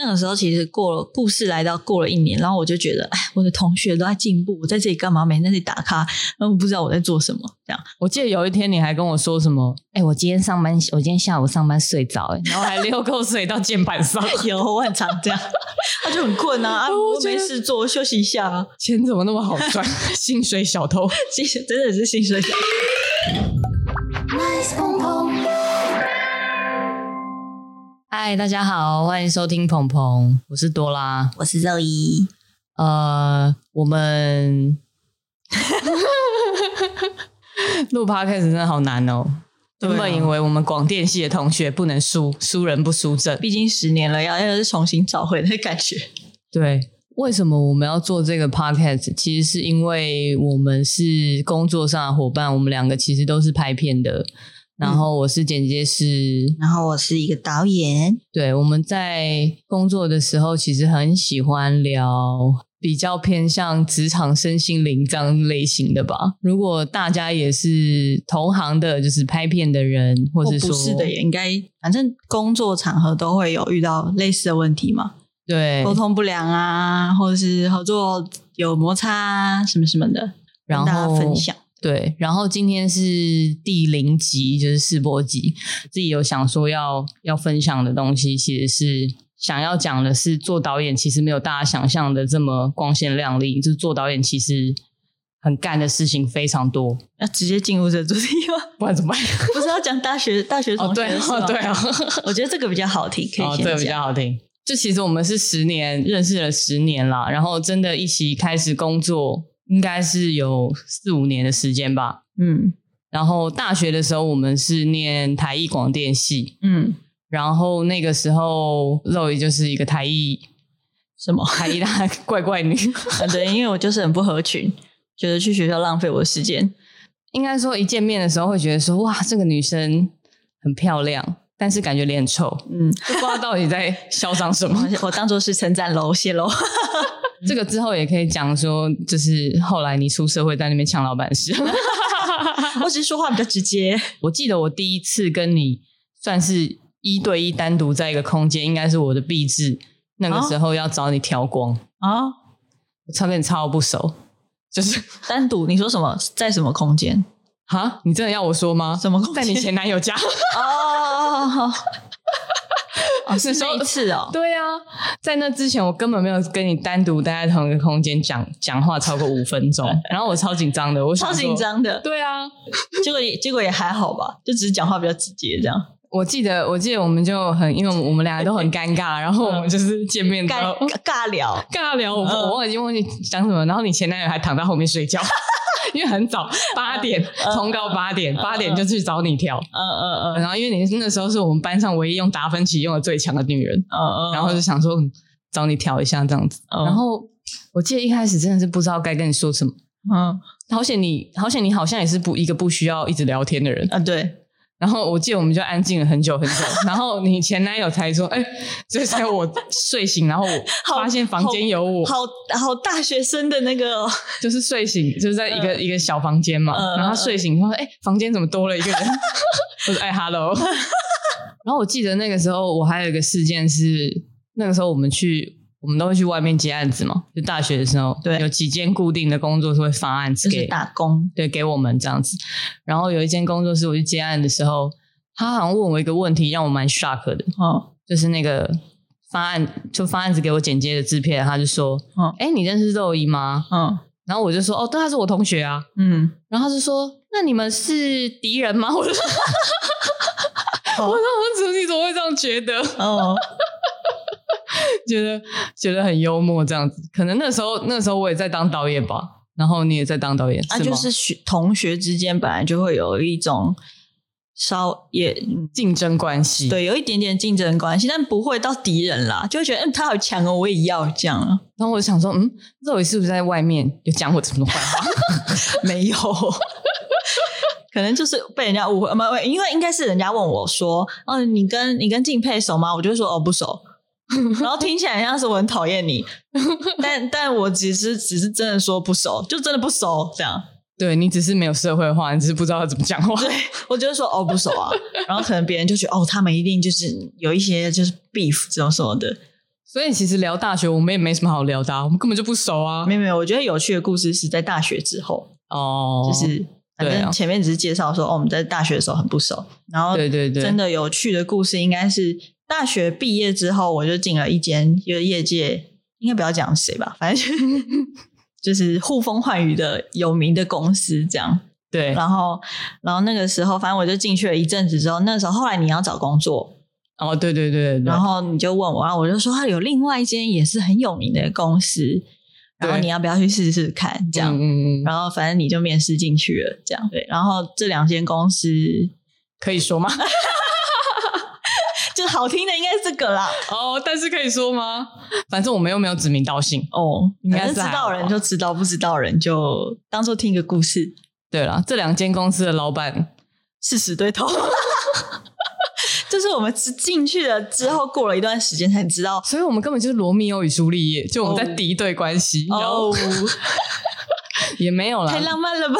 那个时候其实过了故事来到过了一年，然后我就觉得，哎，我的同学都在进步，我在这里干嘛？每天在这里打卡，然后不知道我在做什么。这样，我记得有一天你还跟我说什么？哎，我今天上班，我今天下午上班睡着，哎，然后还 溜口水到键盘上。有，我很常这样，他就很困啊，啊，我没事做，休息一下啊。钱怎么那么好赚？薪水小偷，薪水真的是薪水小偷。嗨，大家好，欢迎收听鹏鹏，我是多拉，我是肉一。呃，我们 录 podcast 真的好难哦。原本以为我们广电系的同学不能输，输人不输阵，毕竟十年了，要要是重新找回的感觉。对，为什么我们要做这个 podcast？其实是因为我们是工作上的伙伴，我们两个其实都是拍片的。然后我是剪接师，然后我是一个导演。对，我们在工作的时候，其实很喜欢聊比较偏向职场、身心灵这样类型的吧。如果大家也是同行的，就是拍片的人，或是说不是的，也应该，反正工作场合都会有遇到类似的问题嘛。对，沟通不良啊，或者是合作有摩擦啊什么什么的，然后跟大家分享。对，然后今天是第零集，就是试播集。自己有想说要要分享的东西，其实是想要讲的是，做导演其实没有大家想象的这么光鲜亮丽。就是做导演其实很干的事情非常多。要直接进入这主题吗？不然怎么办？不是要讲大学大学同学的事吗？哦，对啊，我觉得这个比较好听，可以先讲。哦，这个比较好听。就其实我们是十年认识了十年啦，然后真的一起开始工作。应该是有四五年的时间吧，嗯，然后大学的时候我们是念台艺广电系，嗯，然后那个时候肉姨就是一个台艺什么？台艺大 怪怪女，对，因为我就是很不合群，觉得去学校浪费我的时间。应该说一见面的时候会觉得说哇，这个女生很漂亮，但是感觉脸很臭，嗯，不知道到底在嚣张什么，我当做是称赞喽，谢喽。这个之后也可以讲说，就是后来你出社会在那边抢老板事，我只是说话比较直接。我记得我第一次跟你算是一对一单独在一个空间，应该是我的壁纸，那个时候要找你调光啊，我超跟你超不熟，就是 单独。你说什么？在什么空间？哈？你真的要我说吗？什么空间？在你前男友家？哦。哦，是说一次哦。对啊，在那之前我根本没有跟你单独待在同一个空间讲讲话超过五分钟，然后我超紧张的，我超紧张的。对啊，结果也结果也还好吧，就只是讲话比较直接这样。我记得我记得我们就很，因为我们俩都很尴尬，然后我们就是见面尬尬聊。尬聊，我我已经忘记讲什么，然后你前男友还躺在后面睡觉。因为很早，八点通告，八点八点就去找你调，嗯嗯嗯，然后因为你那时候是我们班上唯一用达芬奇用的最强的女人，嗯嗯，然后就想说找你调一下这样子，然后我记得一开始真的是不知道该跟你说什么，嗯，好险你好险你好像也是不一个不需要一直聊天的人，啊对。然后我记得我们就安静了很久很久，然后你前男友才说：“哎，这才我睡醒，然后我 发现房间有我，好好，好大学生的那个，就是睡醒就是在一个、嗯、一个小房间嘛，嗯、然后他睡醒他说：哎，房间怎么多了一个人？我说：哎，hello。然后我记得那个时候我还有一个事件是，那个时候我们去。我们都会去外面接案子嘛，就大学的时候，对，有几间固定的工作是会发案子给打工，对，给我们这样子。然后有一间工作室我去接案的时候，他好像问我一个问题，让我蛮 shock 的，哦，就是那个发案就发案子给我剪接的制片，他就说，嗯，哎，你认识肉姨吗？嗯，然后我就说，哦，对，他是我同学啊，嗯，然后他就说，那你们是敌人吗？我就说，我说，我怎么你怎么会这样觉得？哦。觉得觉得很幽默，这样子，可能那时候那时候我也在当导演吧，然后你也在当导演，啊，就是学同学之间本来就会有一种稍也竞争关系，对，有一点点竞争关系，但不会到敌人啦，就会觉得嗯，他好强哦，我也要这样。然后我就想说，嗯，肉姨是不是在外面有讲我什么坏话？没有，可能就是被人家误会，没因为应该是人家问我说，哦，你跟你跟敬佩熟吗？我就说哦，不熟。然后听起来像是我很讨厌你，但但我只是只是真的说不熟，就真的不熟这样。对，你只是没有社会化，你只是不知道他怎么讲话。对，我就是说哦不熟啊，然后可能别人就觉得哦他们一定就是有一些就是 beef 这种什么的，所以其实聊大学，我们也没什么好聊的，啊，我们根本就不熟啊。没有没有，我觉得有趣的故事是在大学之后。哦，就是反正前面只是介绍说，哦，我们在大学的时候很不熟，然后对对对，真的有趣的故事应该是大学毕业之后，我就进了一间一个业界，应该不要讲谁吧，反正就是 呼风唤雨的有名的公司这样。对，然后然后那个时候，反正我就进去了一阵子之后，那时候后来你要找工作。哦，对对对，对，然后你就问我，然后我就说，他有另外一间也是很有名的公司，然后你要不要去试试看？这样，嗯嗯，然后反正你就面试进去了，这样对。然后这两间公司可以说吗？就好听的应该是这个啦。哦，但是可以说吗？反正我们又没有指名道姓哦，应该是知道人就知道，不知道人就当做听个故事。对了，这两间公司的老板是死对头。就是我们进去了之后，过了一段时间才知道，所以我们根本就是罗密欧与朱丽叶，就我们在敌对关系。哦，也没有啦，太浪漫了吧？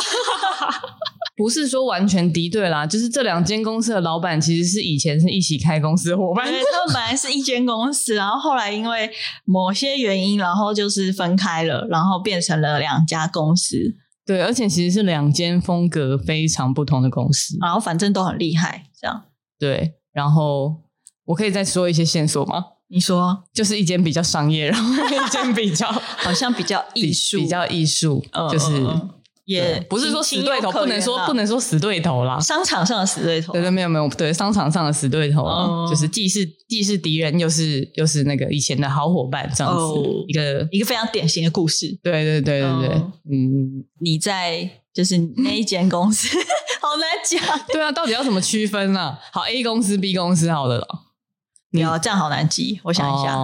不是说完全敌对啦，就是这两间公司的老板其实是以前是一起开公司的伙伴，他们本来是一间公司，然后后来因为某些原因，然后就是分开了，然后变成了两家公司。对，而且其实是两间风格非常不同的公司，然后反正都很厉害，这样对。然后我可以再说一些线索吗？你说，就是一间比较商业，然后一间比较好像比较艺术，比较艺术，嗯、就是也不是说死对头，不能说不能说死对头啦。商场上的死对头，对对，没有没有，对商场上的死对头，嗯、就是既是既是敌人，又是又是那个以前的好伙伴，这样子、哦、一个一个非常典型的故事。对对对对对，嗯，嗯你在就是那一间公司。好难讲，对啊，到底要怎么区分呢、啊？好，A 公司、B 公司，好的了。你要这样好难记，我想一下。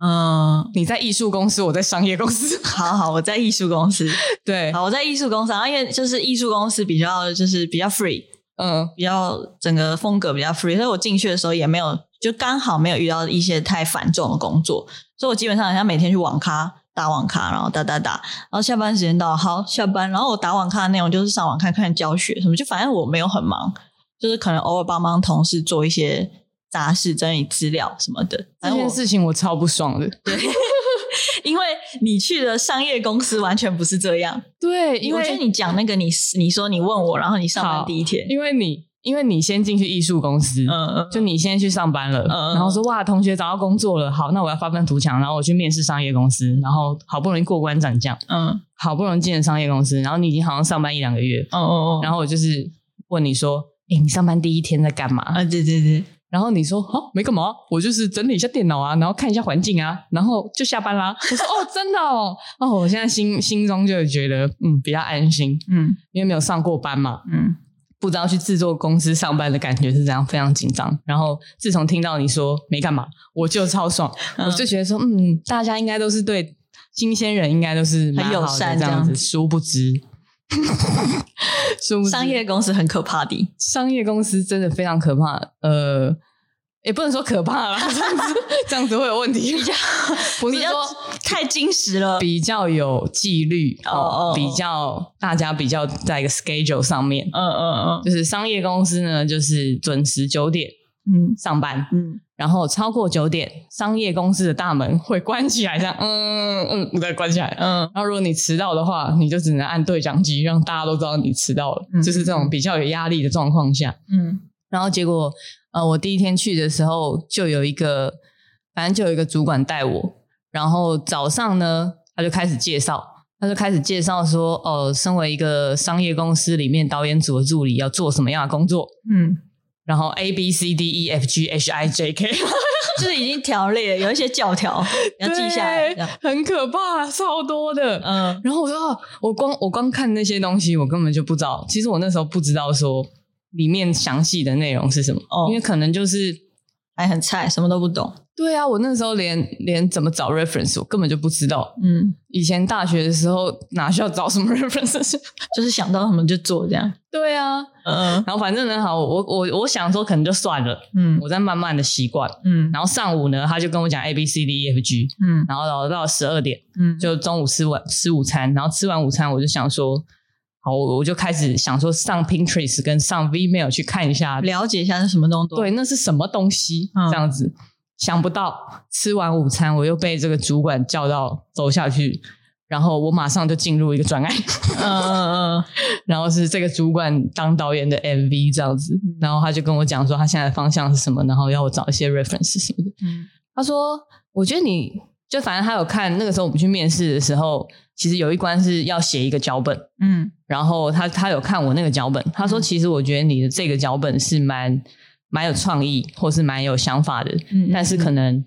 哦、嗯，你在艺术公司，我在商业公司。好好，我在艺术公司。对，好，我在艺术公司，然后因为就是艺术公司比较就是比较 free，嗯，比较整个风格比较 free，所以我进去的时候也没有，就刚好没有遇到一些太繁重的工作，所以我基本上好像每天去网咖。打网咖，然后打打打，然后下班时间到，好下班。然后我打网咖的内容就是上网看看教学什么，就反正我没有很忙，就是可能偶尔帮帮同事做一些杂事、整理资料什么的。这件事情我超不爽的，对，因为你去的商业公司完全不是这样。对，因为我觉得你讲那个你，你你说你问我，然后你上班第一天，因为你。因为你先进去艺术公司，嗯嗯，就你先去上班了，嗯，然后说哇，同学找到工作了，好，那我要发愤图强，然后我去面试商业公司，然后好不容易过关斩将，嗯，好不容易进了商业公司，然后你已经好像上班一两个月，哦哦哦，然后我就是问你说，诶，你上班第一天在干嘛？啊，对对对，然后你说，哦，没干嘛，我就是整理一下电脑啊，然后看一下环境啊，然后就下班啦。我说，哦，真的哦，哦，我现在心心中就觉得，嗯，比较安心，嗯，因为没有上过班嘛，嗯。不知道去制作公司上班的感觉是怎样，非常紧张。然后自从听到你说没干嘛，我就超爽，嗯、我就觉得说，嗯，大家应该都是对新鲜人应该都是很友善这样子。殊不知，商业公司很可怕的，商业公司真的非常可怕。呃。也不能说可怕啦，这样子这样子会有问题。比较 不是说太矜持了，比较有纪律哦，比较大家比较在一个 schedule 上面。嗯嗯嗯，就是商业公司呢，就是准时九点嗯上班嗯，然后超过九点，商业公司的大门会关起来，这样嗯嗯再关起来嗯，然后如果你迟到的话，你就只能按对讲机，让大家都知道你迟到了。就是这种比较有压力的状况下，嗯，然后结果。呃，我第一天去的时候，就有一个，反正就有一个主管带我。然后早上呢，他就开始介绍，他就开始介绍说，哦、呃，身为一个商业公司里面导演组的助理，要做什么样的工作？嗯，然后 A B C D E F G H I J K，就是已经条列有一些教条 要记下来，很可怕，超多的。嗯，然后我说，我光我光看那些东西，我根本就不知道。其实我那时候不知道说。里面详细的内容是什么？哦，因为可能就是还很菜，什么都不懂。对啊，我那时候连连怎么找 reference 我根本就不知道。嗯，以前大学的时候哪需要找什么 reference，就是想到什么就做这样。对啊，嗯，然后反正呢，好，我我我想说可能就算了。嗯，我在慢慢的习惯。嗯，然后上午呢，他就跟我讲 A B C D E F G。嗯，然后到到十二点，嗯，就中午吃晚吃午餐，然后吃完午餐我就想说。我我就开始想说上 Pinterest 跟上 Vmail 去看一下，了解一下是什么东西。对，那是什么东西？嗯、这样子。想不到吃完午餐，我又被这个主管叫到走下去，然后我马上就进入一个专案，嗯嗯嗯，然后是这个主管当导演的 MV 这样子，然后他就跟我讲说他现在的方向是什么，然后要我找一些 reference 什么的。嗯，他说我觉得你就反正他有看那个时候我们去面试的时候，其实有一关是要写一个脚本，嗯，然后他他有看我那个脚本，他说其实我觉得你的这个脚本是蛮。蛮有创意，或是蛮有想法的，嗯，但是可能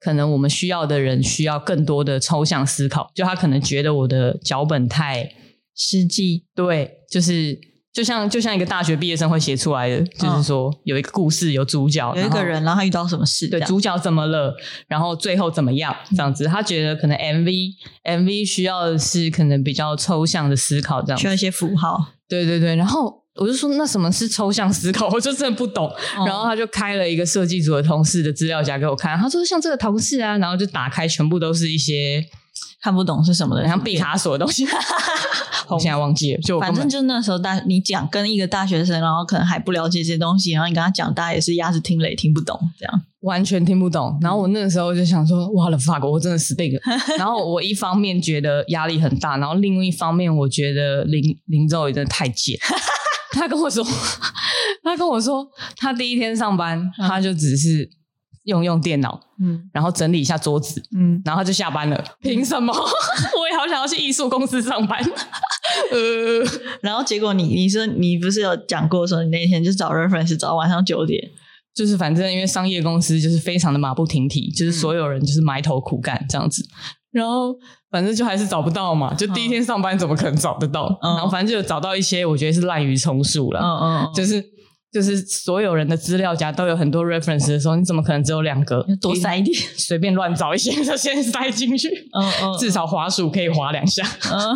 可能我们需要的人需要更多的抽象思考，就他可能觉得我的脚本太实际，对，就是就像就像一个大学毕业生会写出来的，就是说有一个故事，有主角，有一个人，然后他遇到什么事，对，主角怎么了，然后最后怎么样，这样子，他觉得可能 MV MV 需要的是可能比较抽象的思考，这样子，需要一些符号，对对对，然后。我就说，那什么是抽象思考？我就真的不懂。哦、然后他就开了一个设计组的同事的资料夹给我看。他说像这个同事啊，然后就打开，全部都是一些看不懂是什么的，像毕卡索的东西。我现在忘记了，就反正就那时候大你讲跟一个大学生，然后可能还不了解这些东西，然后你跟他讲，大家也是鸭子听雷听不懂，这样完全听不懂。然后我那个时候就想说，哇了 fuck，我真的死定了。然后我一方面觉得压力很大，然后另一方面我觉得林林周也真的太贱。他跟我说，他跟我说，他第一天上班，嗯、他就只是用用电脑，嗯，然后整理一下桌子，嗯，然后他就下班了。凭什么？我也好想要去艺术公司上班。呃，然后结果你你说你不是有讲过说你那天就找 reference 找到晚上九点，就是反正因为商业公司就是非常的马不停蹄，就是所有人就是埋头苦干这样子。然后反正就还是找不到嘛，就第一天上班怎么可能找得到？嗯、然后反正就找到一些我觉得是滥竽充数了。嗯嗯，就是就是所有人的资料夹都有很多 reference 的时候，你怎么可能只有两个？多塞一点，随便乱找一些就先塞进去。嗯嗯，至少滑鼠可以滑两下。嗯，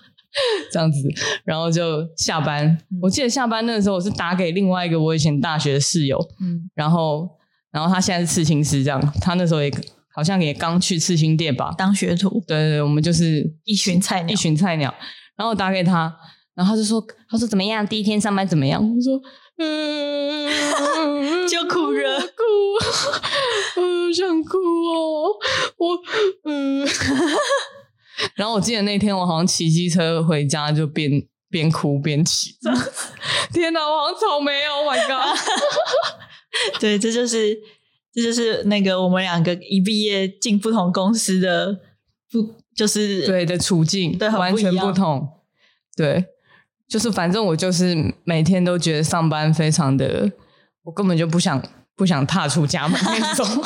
这样子，然后就下班。嗯、我记得下班那个时候，我是打给另外一个我以前大学的室友。嗯，然后然后他现在是刺青师，这样他那时候也。好像也刚去刺青店吧，当学徒。对对对，我们就是一群菜鸟，一群菜鸟。然后打给他，然后他就说：“他说怎么样？第一天上班怎么样？”我说：“嗯，就哭了，哭，嗯，想哭哦，我嗯。”然后我记得那天我好像骑机车回家，就边边哭边骑。天哪，我好像草莓哦！Oh my god！对，这就是。这就是那个我们两个一毕业进不同公司的不就是对的处境，对，完全不同。对，就是反正我就是每天都觉得上班非常的，我根本就不想不想踏出家门那种。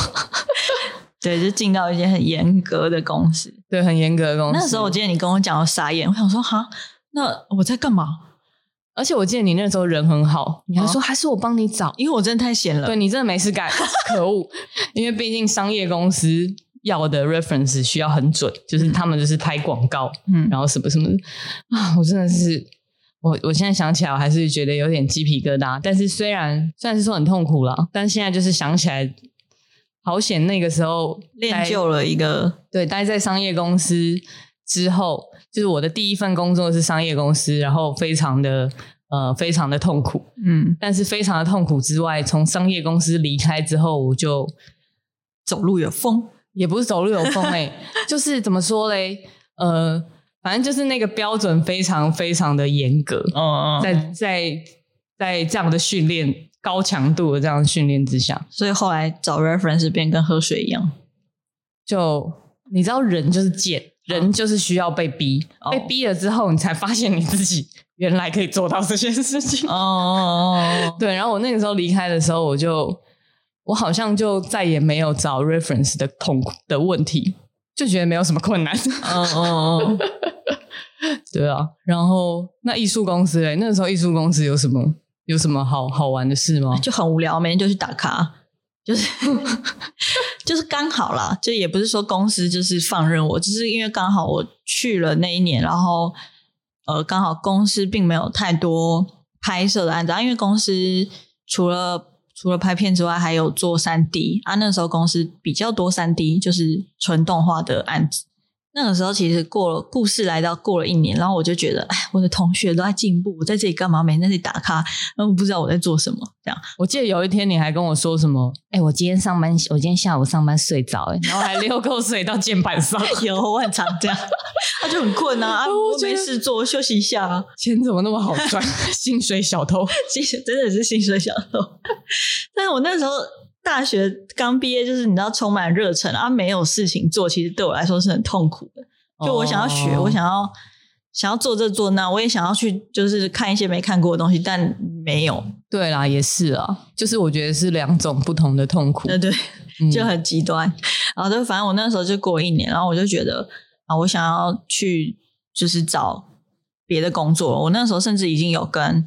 对，就进到一间很严格的公司，对，很严格的公司。那时候我记得你跟我讲，我傻眼，我想说哈，那我在干嘛？而且我记得你那时候人很好，你还说还是我帮你找，哦、因为我真的太闲了。对，你真的没事干，可恶！因为毕竟商业公司要的 reference 需要很准，就是他们就是拍广告，嗯，然后什么什么的啊，我真的是我我现在想起来我还是觉得有点鸡皮疙瘩。但是虽然虽然是说很痛苦了，但现在就是想起来好险，那个时候练就了一个对待在商业公司。之后就是我的第一份工作是商业公司，然后非常的呃非常的痛苦，嗯，但是非常的痛苦之外，从商业公司离开之后，我就走路有风，也不是走路有风哎、欸，就是怎么说嘞？呃，反正就是那个标准非常非常的严格，嗯嗯，在在在这样的训练高强度的这样的训练之下，所以后来找 reference 变跟喝水一样，就你知道人就是贱。人就是需要被逼，哦、被逼了之后，你才发现你自己原来可以做到这些事情。哦，哦，哦，对。然后我那个时候离开的时候，我就我好像就再也没有找 reference 的痛苦的问题，就觉得没有什么困难。哦哦哦，对啊。然后那艺术公司嘞，那个时候艺术公司有什么有什么好好玩的事吗？就很无聊，每天就去打卡。就是 就是刚好啦，就也不是说公司就是放任我，只是因为刚好我去了那一年，然后呃，刚好公司并没有太多拍摄的案子，因为公司除了除了拍片之外，还有做三 D 啊。那时候公司比较多三 D，就是纯动画的案子，那个时候其实过了故事来到过了一年，然后我就觉得，哎，我的同学都在进步，我在这里干嘛？每天在这里打卡，然后我不知道我在做什么。这样，我记得有一天你还跟我说什么？哎，我今天上班，我今天下午上班睡着，哎，然后还流口水到键盘上。有，我很常这样，他就很困啊，啊，我没事做，休息一下啊。钱怎么那么好赚？薪水小偷，薪水真的是薪水小偷。但是我那时候。大学刚毕业，就是你知道充满热忱啊，没有事情做，其实对我来说是很痛苦的。就我想要学，哦、我想要想要做这做那，我也想要去，就是看一些没看过的东西，但没有。对啦，也是啊，就是我觉得是两种不同的痛苦。对对，就很极端。嗯、然后就反正我那时候就过一年，然后我就觉得啊，我想要去就是找别的工作。我那时候甚至已经有跟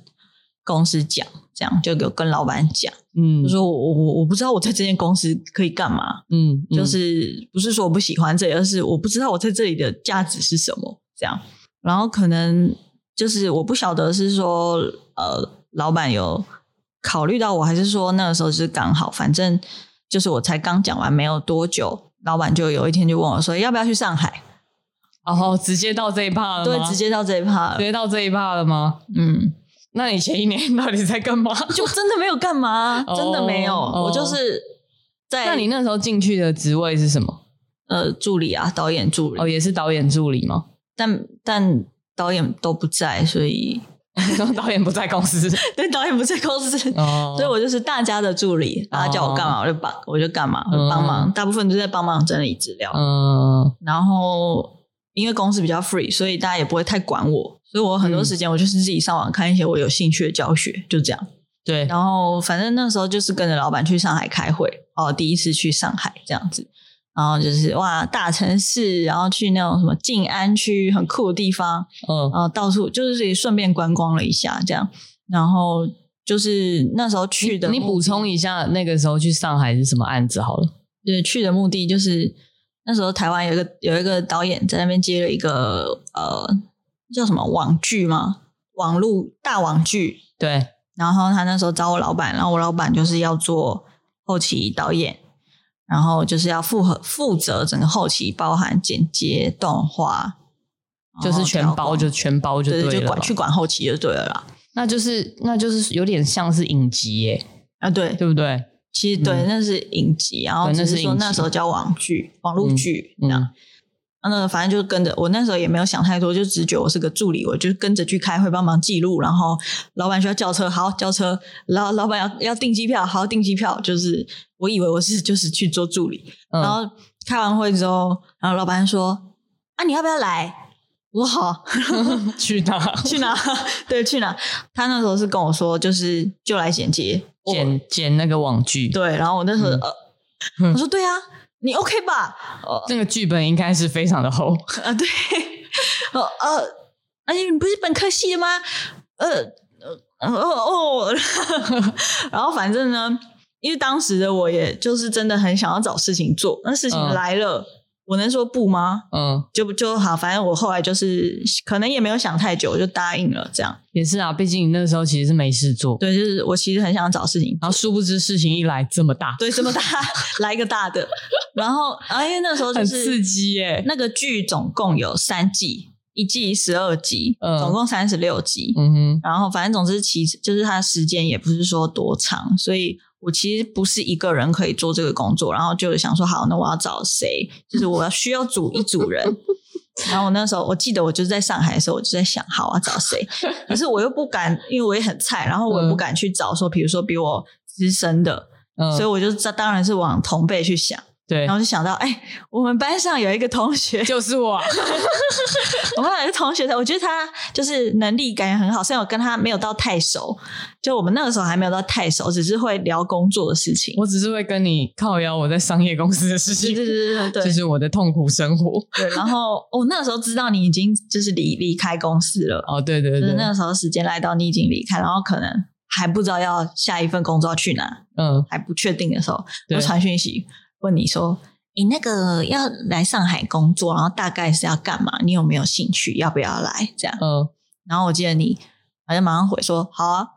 公司讲。这样就有跟老板讲，嗯，就说我我我不知道我在这间公司可以干嘛，嗯，嗯，就是不是说我不喜欢这里，而是我不知道我在这里的价值是什么，这样。然后可能就是我不晓得是说呃，老板有考虑到我，还是说那个时候是刚好，反正就是我才刚讲完没有多久，老板就有一天就问我说要不要去上海，然后直接到这一趴了吗？对，直接到这一趴了，直接到这一趴了吗？嗯。那你前一年到底在干嘛？就真的没有干嘛，真的没有。Oh, 我就是在。那你那时候进去的职位是什么？呃，助理啊，导演助理。哦，oh, 也是导演助理吗？但但导演都不在，所以 导演不在公司。对，导演不在公司，oh. 所以我就是大家的助理。大家叫我干嘛，我就帮，我就干嘛，我就帮忙。Oh. 大部分都在帮忙整理资料。嗯，oh. 然后因为公司比较 free，所以大家也不会太管我。所以我很多时间，我就是自己上网看一些我有兴趣的教学，嗯、就这样。对，然后反正那时候就是跟着老板去上海开会，哦，第一次去上海这样子，然后就是哇，大城市，然后去那种什么静安区很酷的地方，嗯，然后到处就是自己顺便观光了一下，这样。然后就是那时候去的，你补充一下，那个时候去上海是什么案子好了？对，去的目的就是那时候台湾有一个有一个导演在那边接了一个呃。叫什么网剧吗？网络大网剧。对，然后他那时候找我老板，然后我老板就是要做后期导演，然后就是要负责负责整个后期，包含剪接、动画，就是全包，就全包就对了，就管去管后期就对了啦。那就是那就是有点像是影集耶啊，对对不对？其实对，嗯、那是影集，然后只是说那时候叫网剧、网络剧这样。嗯那反正就是跟着我那时候也没有想太多，就只觉得我是个助理，我就跟着去开会帮忙记录。然后老板需要叫车，好叫车。然后老板要要订机票，好订机票。就是我以为我是就是去做助理。嗯、然后开完会之后，然后老板说：“啊，你要不要来？”我说：“好。”去哪？去哪？对，去哪？他那时候是跟我说，就是就来剪接，剪剪那个网剧。对，然后我那时候、嗯、呃，我说：“对啊。”你 OK 吧？呃，那个剧本应该是非常的厚 啊。对，呃呃，哎，你不是本科系的吗？呃呃哦哦，然后反正呢，因为当时的我也就是真的很想要找事情做，那事情来了。嗯我能说不吗？嗯，就就好，反正我后来就是可能也没有想太久，就答应了。这样也是啊，毕竟你那个时候其实是没事做。对，就是我其实很想找事情，然后殊不知事情一来这么大，对，这么大，来一个大的。然后啊，因为那时候就是很刺激耶。那个剧总共有三季，一季十二集，嗯，总共三十六集。嗯哼，然后反正总之其实就是它时间也不是说多长，所以。我其实不是一个人可以做这个工作，然后就想说，好，那我要找谁？就是我要需要组一组人。然后我那时候我记得，我就是在上海的时候，我就在想，好，我要找谁？可是我又不敢，因为我也很菜，然后我也不敢去找说，比如说比我资深的，嗯、所以我就当然是往同辈去想。对，然后就想到，哎，我们班上有一个同学，就是我。我们班有一个同学，我觉得他就是能力感觉很好，虽然我跟他没有到太熟，就我们那个时候还没有到太熟，只是会聊工作的事情。我只是会跟你靠邀我在商业公司的事情，对对对对对，这是我的痛苦生活。对，然后我、哦、那个时候知道你已经就是离离开公司了。哦，对对对，就是那个时候时间来到，你已经离开，然后可能还不知道要下一份工作要去哪，嗯，还不确定的时候，我传讯息。问你说，你那个要来上海工作，然后大概是要干嘛？你有没有兴趣？要不要来？这样，嗯，然后我记得你好像马上回说好啊，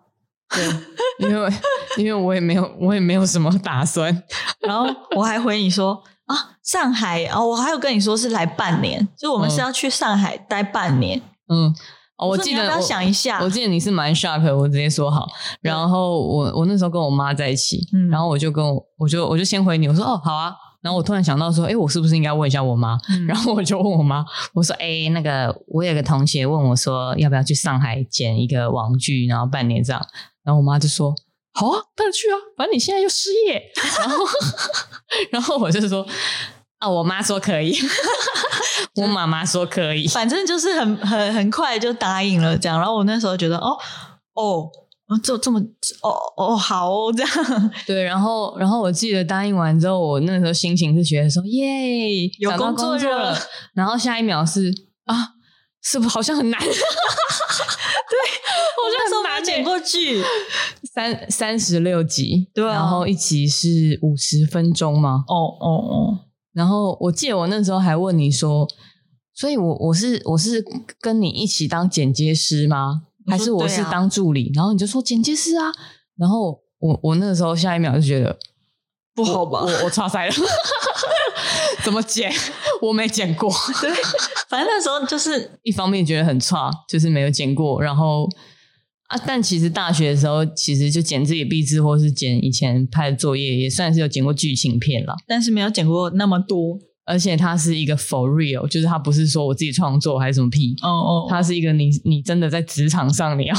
对，因为 因为我也没有我也没有什么打算，然后我还回你说，啊，上海哦，我还有跟你说是来半年，就我们是要去上海待半年。嗯，哦，我记得要要想一下，我记得你是蛮 shock，我直接说好。然后我我那时候跟我妈在一起，嗯，然后我就跟我我就我就先回你，我说哦好啊。然后我突然想到说，哎，我是不是应该问一下我妈？嗯、然后我就问我妈，我说，哎，那个我有个同学问我说，要不要去上海剪一个网剧，然后半年这样。然后我妈就说，好啊，当然去啊，反正你现在又失业。然后，然后我就说，啊，我妈说可以，我妈妈说可以，反正就是很很很快就答应了这样。然后我那时候觉得，哦哦。哦，这这么哦哦好哦，这样对，然后然后我记得答应完之后，我那时候心情是觉得说耶，有工作了，工作了，然后下一秒是啊，是不是好像很难？对，我那时候没剪过剧，三三十六集，对啊，然后一集是五十分钟吗？哦哦哦，然后我记得我那时候还问你说，所以我我是我是跟你一起当剪接师吗？还是我是当助理，啊、然后你就说剪接师啊，然后我我那个时候下一秒就觉得 不好吧，我我差塞了，怎么剪？我没剪过，对，反正那时候就是一方面觉得很差，就是没有剪过，然后啊，但其实大学的时候其实就剪自己的毕制或是剪以前拍的作业，也算是有剪过剧情片了，但是没有剪过那么多。而且它是一个 for real，就是它不是说我自己创作还是什么屁，哦哦，它是一个你你真的在职场上你要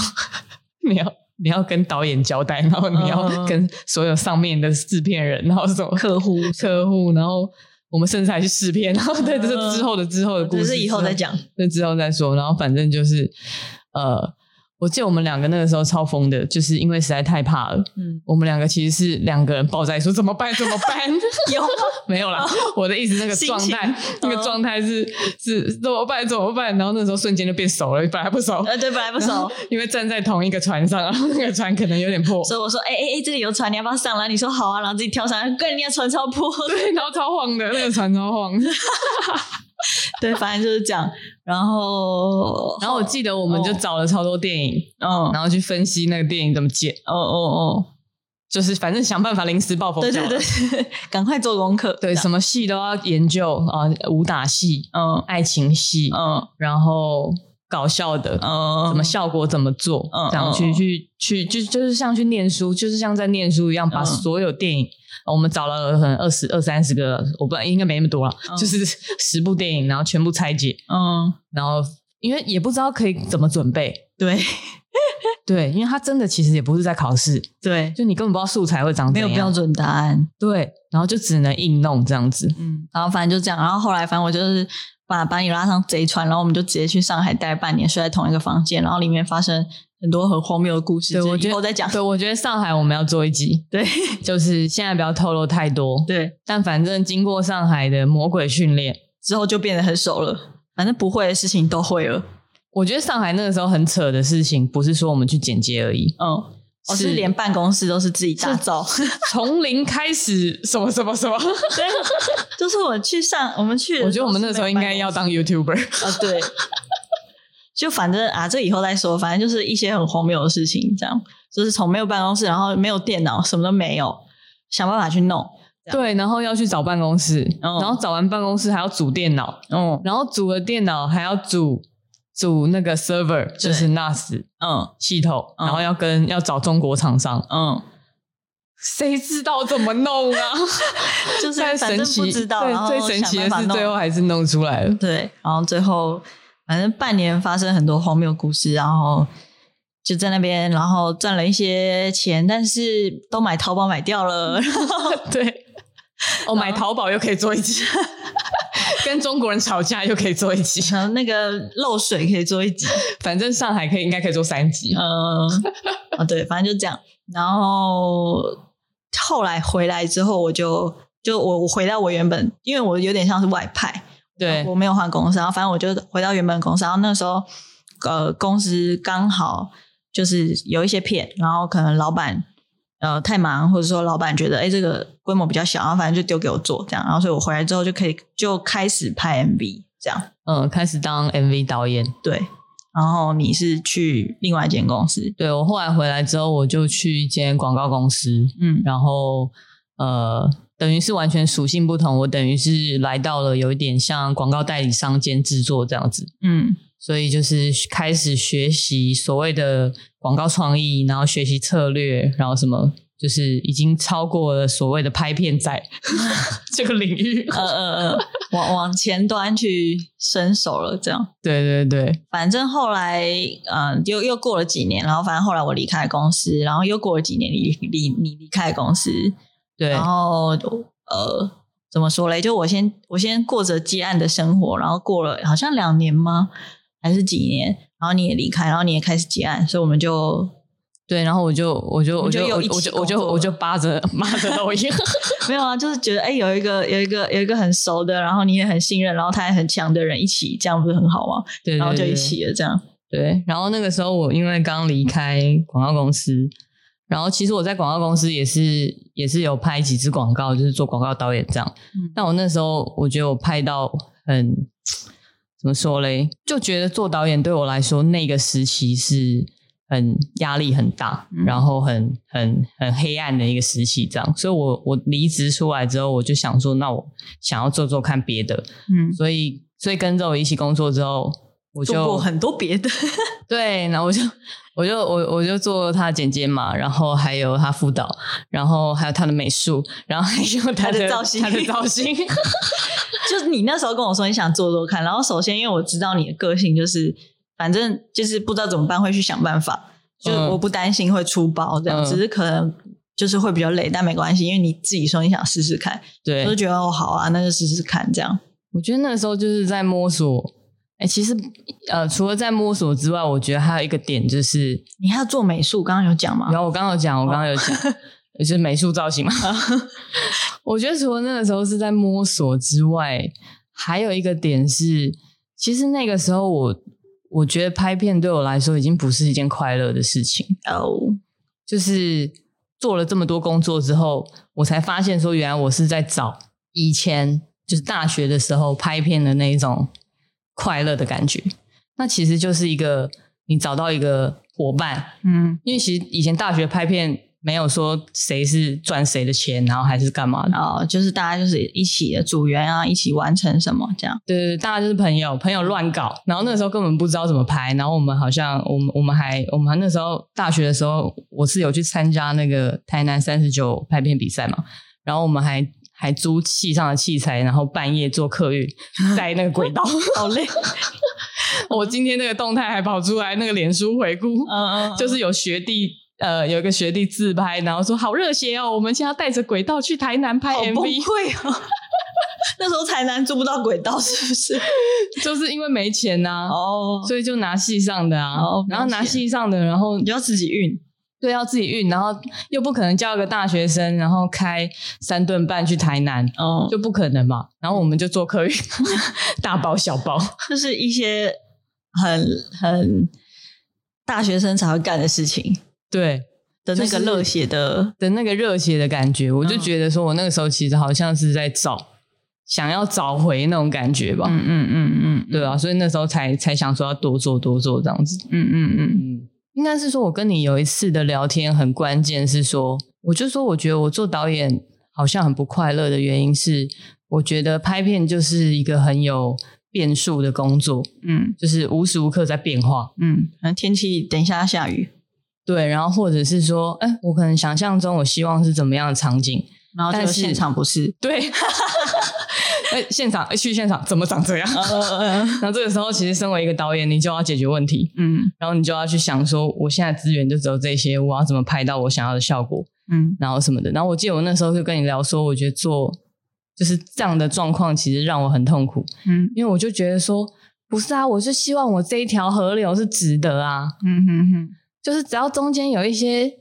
你要你要跟导演交代，然后你要跟所有上面的制片人，然后什么客户客户，然后我们甚至还去试片，然后对，这是之后的之后的故事，这是以后再讲，这之后再说，然后反正就是呃。我记得我们两个那个时候超疯的，就是因为实在太怕了。嗯，我们两个其实是两个人抱在说怎么办？怎么办？有吗？没有啦。我的意思，那个状态，那个状态是是怎么办？怎么办？然后那时候瞬间就变熟了，本来不熟。呃，对，本来不熟，因为站在同一个船上，然后那个船可能有点破。所以我说，哎哎哎，这里有船，你要不要上来？你说好啊，然后自己跳上来，跟人家船超破，对，然后超晃的，那个船超晃。对，反正就是这样。然后，然后我记得我们就找了超多电影，嗯，然后去分析那个电影怎么剪。哦哦哦，就是反正想办法临时抱佛脚。对对对，赶快做功课。对，什么戏都要研究啊，武打戏，嗯，爱情戏，嗯，然后搞笑的，嗯，什么效果怎么做，嗯，这样去去去，就就是像去念书，就是像在念书一样，把所有电影。我们找了可能二十二三十个，我不知道应该没那么多了，嗯、就是十部电影，然后全部拆解，嗯，然后因为也不知道可以怎么准备，对，对，因为他真的其实也不是在考试，对，就你根本不知道素材会长怎样，没有标准答案，对，然后就只能硬弄这样子，嗯，然后反正就这样，然后后来反正我就是把把你拉上贼船，然后我们就直接去上海待半年，睡在同一个房间，然后里面发生。很多很荒谬的故事，对，我觉得我在讲。对，我觉得上海我们要做一集，对，就是现在不要透露太多，对。但反正经过上海的魔鬼训练之后，就变得很熟了。反正不会的事情都会了。我觉得上海那个时候很扯的事情，不是说我们去剪接而已，嗯，是，是连办公室都是自己打造，从零开始，什么什么什么，对，就是我去上，我们去，我觉得我们那时候应该要当 YouTuber 啊，对。就反正啊，这以后再说。反正就是一些很荒谬的事情，这样就是从没有办公室，然后没有电脑，什么都没有，想办法去弄。对，然后要去找办公室，嗯、然后找完办公室还要组电脑，嗯，然后组了电脑还要组组那个 server，就是 NAS，嗯，系统，然后要跟要找中国厂商，嗯，谁知道怎么弄啊？就是神奇，不知道，对，最神奇的是最后还是弄出来了。对，然后最后。反正半年发生很多荒谬故事，然后就在那边，然后赚了一些钱，但是都买淘宝买掉了。对，哦，买淘宝又可以做一集，跟中国人吵架又可以做一集，然后那个漏水可以做一集，反正上海可以应该可以做三集。嗯，啊，对，反正就这样。然后后来回来之后，我就就我我回到我原本，因为我有点像是外派。对，我没有换公司，然后反正我就回到原本的公司。然后那时候，呃，公司刚好就是有一些片，然后可能老板呃太忙，或者说老板觉得哎这个规模比较小，然后反正就丢给我做这样。然后所以我回来之后就可以就开始拍 MV 这样。嗯，开始当 MV 导演。对，然后你是去另外一间公司？对，我后来回来之后，我就去一间广告公司。嗯，然后呃。等于是完全属性不同。我等于是来到了有一点像广告代理商兼制作这样子，嗯，所以就是开始学习所谓的广告创意，然后学习策略，然后什么。就是已经超过了所谓的拍片仔 这个领域，呃呃呃，往往前端去伸手了，这样。对对对，反正后来，嗯、呃，又又过了几年，然后反正后来我离开公司，然后又过了几年，离离你离开公司，对，然后呃，怎么说嘞？就我先我先过着接案的生活，然后过了好像两年吗？还是几年？然后你也离开，然后你也开始结案，所以我们就。对，然后我就我就我就我就我就我就扒着扒着抖音，没有啊，就是觉得哎，有一个有一个有一个很熟的，然后你也很信任，然后他也很强的人一起，这样不是很好吗？对，对，对，然后就一起了这样。对，然后那个时候我因为刚离开广告公司，然后其实我在广告公司也是也是有拍几支广告，就是做广告导演这样。嗯，但我那时候我觉得我拍到很怎么说嘞，就觉得做导演对我来说那个时期是。很压力很大，然后很很很黑暗的一个时期，这样，所以我我离职出来之后，我就想说，那我想要做做看别的，嗯，所以所以跟着我一起工作之后，我就做过很多别的，对，然后我就我就我我就做他的剪接嘛，然后还有他辅导，然后还有他的美术，然后还有他的，造型，他的造型，就是你那时候跟我说你想做做看，然后首先因为我知道你的个性就是。反正就是不知道怎么办，会去想办法。就是我不担心会出包这样，嗯、只是可能就是会比较累，但没关系，因为你自己说你想试试看，对，我就觉得哦好啊，那就试试看这样。我觉得那个时候就是在摸索。哎、欸，其实呃，除了在摸索之外，我觉得还有一个点就是你还要做美术，刚刚有讲吗？有，我刚刚有讲，我刚刚有讲，也、哦、是美术造型嘛。我觉得除了那个时候是在摸索之外，还有一个点是，其实那个时候我。我觉得拍片对我来说已经不是一件快乐的事情哦，oh. 就是做了这么多工作之后，我才发现说，原来我是在找以前就是大学的时候拍片的那一种快乐的感觉。那其实就是一个你找到一个伙伴，嗯，因为其实以前大学拍片。没有说谁是赚谁的钱，然后还是干嘛的哦，就是大家就是一起的组员啊，一起完成什么这样。对对，大家就是朋友，朋友乱搞，然后那时候根本不知道怎么拍，然后我们好像我们我们还我们还那时候大学的时候，我是有去参加那个台南三十九拍片比赛嘛，然后我们还还租系上的器材，然后半夜坐客运 在那个轨道，好累。我今天那个动态还跑出来，那个脸书回顾，嗯嗯，就是有学弟。呃，有一个学弟自拍，然后说好热血哦！我们现在要带着轨道去台南拍 MV，会哦。那时候台南租不到轨道，是不是？就是因为没钱呐、啊，哦，所以就拿戏上的啊，哦、然后拿戏上的，然后你要自己运，对，要自己运，然后又不可能叫一个大学生，然后开三顿半去台南，哦，就不可能嘛。然后我们就坐客运，大包小包，就是一些很很大学生才会干的事情。对的那个热血的、就是、的那个热血的感觉，我就觉得说，我那个时候其实好像是在找，嗯、想要找回那种感觉吧。嗯嗯嗯嗯，对啊，所以那时候才才想说要多做多做这样子。嗯嗯嗯嗯，应该是说我跟你有一次的聊天很关键，是说，我就说我觉得我做导演好像很不快乐的原因是，我觉得拍片就是一个很有变数的工作。嗯，就是无时无刻在变化。嗯，可能天气等一下要下雨。对，然后或者是说，哎，我可能想象中我希望是怎么样的场景，然后但是现场不是。对，哎，现场去现场怎么长这样？然后这个时候，其实身为一个导演，你就要解决问题，嗯，然后你就要去想说，我现在资源就只有这些，我要怎么拍到我想要的效果，嗯，然后什么的。然后我记得我那时候就跟你聊说，我觉得做就是这样的状况，其实让我很痛苦，嗯，因为我就觉得说，不是啊，我是希望我这一条河流是直的啊，嗯哼哼。就是只要中间有一些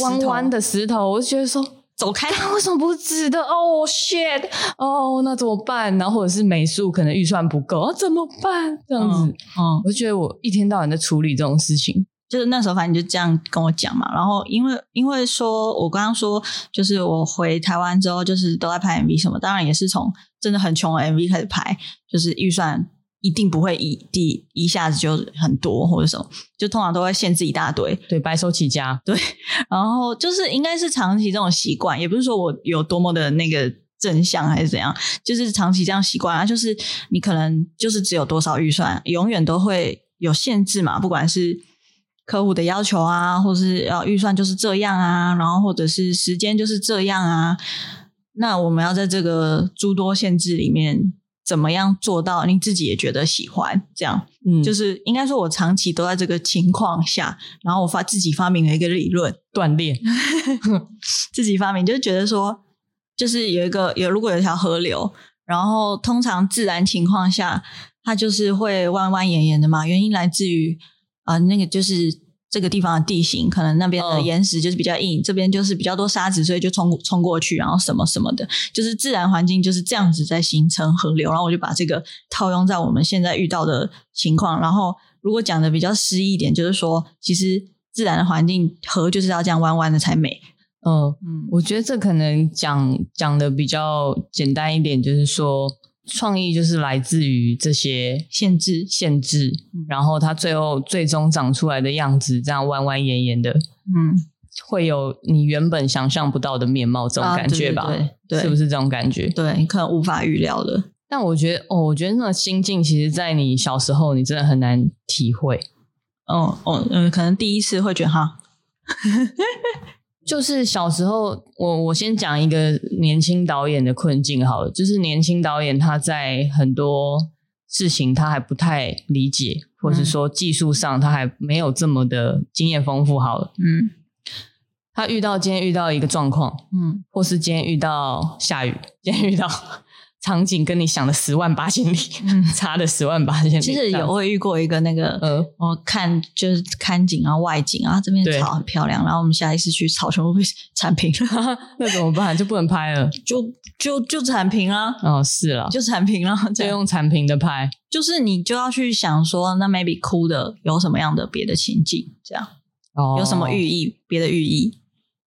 弯弯的石头，石头我就觉得说走开，为什么不是直的？哦、oh, shit，哦、oh,，那怎么办？然后或者是美术可能预算不够，怎么办？这样子，嗯，嗯我就觉得我一天到晚在处理这种事情。就是那时候，反正就这样跟我讲嘛。然后因为因为说我刚刚说，就是我回台湾之后，就是都在拍 MV 什么，当然也是从真的很穷的 MV 开始拍，就是预算。一定不会一第一下子就很多或者什么，就通常都会限制一大堆，对，白手起家，对，然后就是应该是长期这种习惯，也不是说我有多么的那个正向还是怎样，就是长期这样习惯啊，就是你可能就是只有多少预算，永远都会有限制嘛，不管是客户的要求啊，或是要预算就是这样啊，然后或者是时间就是这样啊，那我们要在这个诸多限制里面。怎么样做到你自己也觉得喜欢？这样，嗯，就是应该说，我长期都在这个情况下，然后我发自己发明了一个理论锻炼，自己发明就是觉得说，就是有一个有如果有一条河流，然后通常自然情况下它就是会弯弯延延的嘛，原因来自于啊、呃，那个就是。这个地方的地形，可能那边的岩石就是比较硬，哦、这边就是比较多沙子，所以就冲冲过去，然后什么什么的，就是自然环境就是这样子在形成河流。然后我就把这个套用在我们现在遇到的情况。然后如果讲的比较诗意一点，就是说，其实自然的环境河就是要这样弯弯的才美。嗯嗯，我觉得这可能讲讲的比较简单一点，就是说。创意就是来自于这些限制，限制，然后它最后最终长出来的样子，这样弯弯延延的，嗯，会有你原本想象不到的面貌，这种感觉吧？对，对，是不是这种感觉？对，你可能无法预料的。但我觉得，哦，我觉得那个心境，其实，在你小时候，你真的很难体会。哦哦，嗯，可能第一次会觉得哈。就是小时候，我我先讲一个年轻导演的困境好了。就是年轻导演他在很多事情他还不太理解，或是说技术上他还没有这么的经验丰富好了。嗯，他遇到今天遇到一个状况，嗯，或是今天遇到下雨，今天遇到。场景跟你想的十万八千里，嗯、差的十万八千里。其实有会遇过一个那个，呃，我看就是看景啊，外景啊，这边草很漂亮，然后我们下一次去草全部被铲平了，那怎么办？就不能拍了？就就就铲平啊？哦，是了，就铲平了，就用铲平的拍。就是你就要去想说，那 maybe 哭的有什么样的别的情景？这样哦，有什么寓意？别的寓意？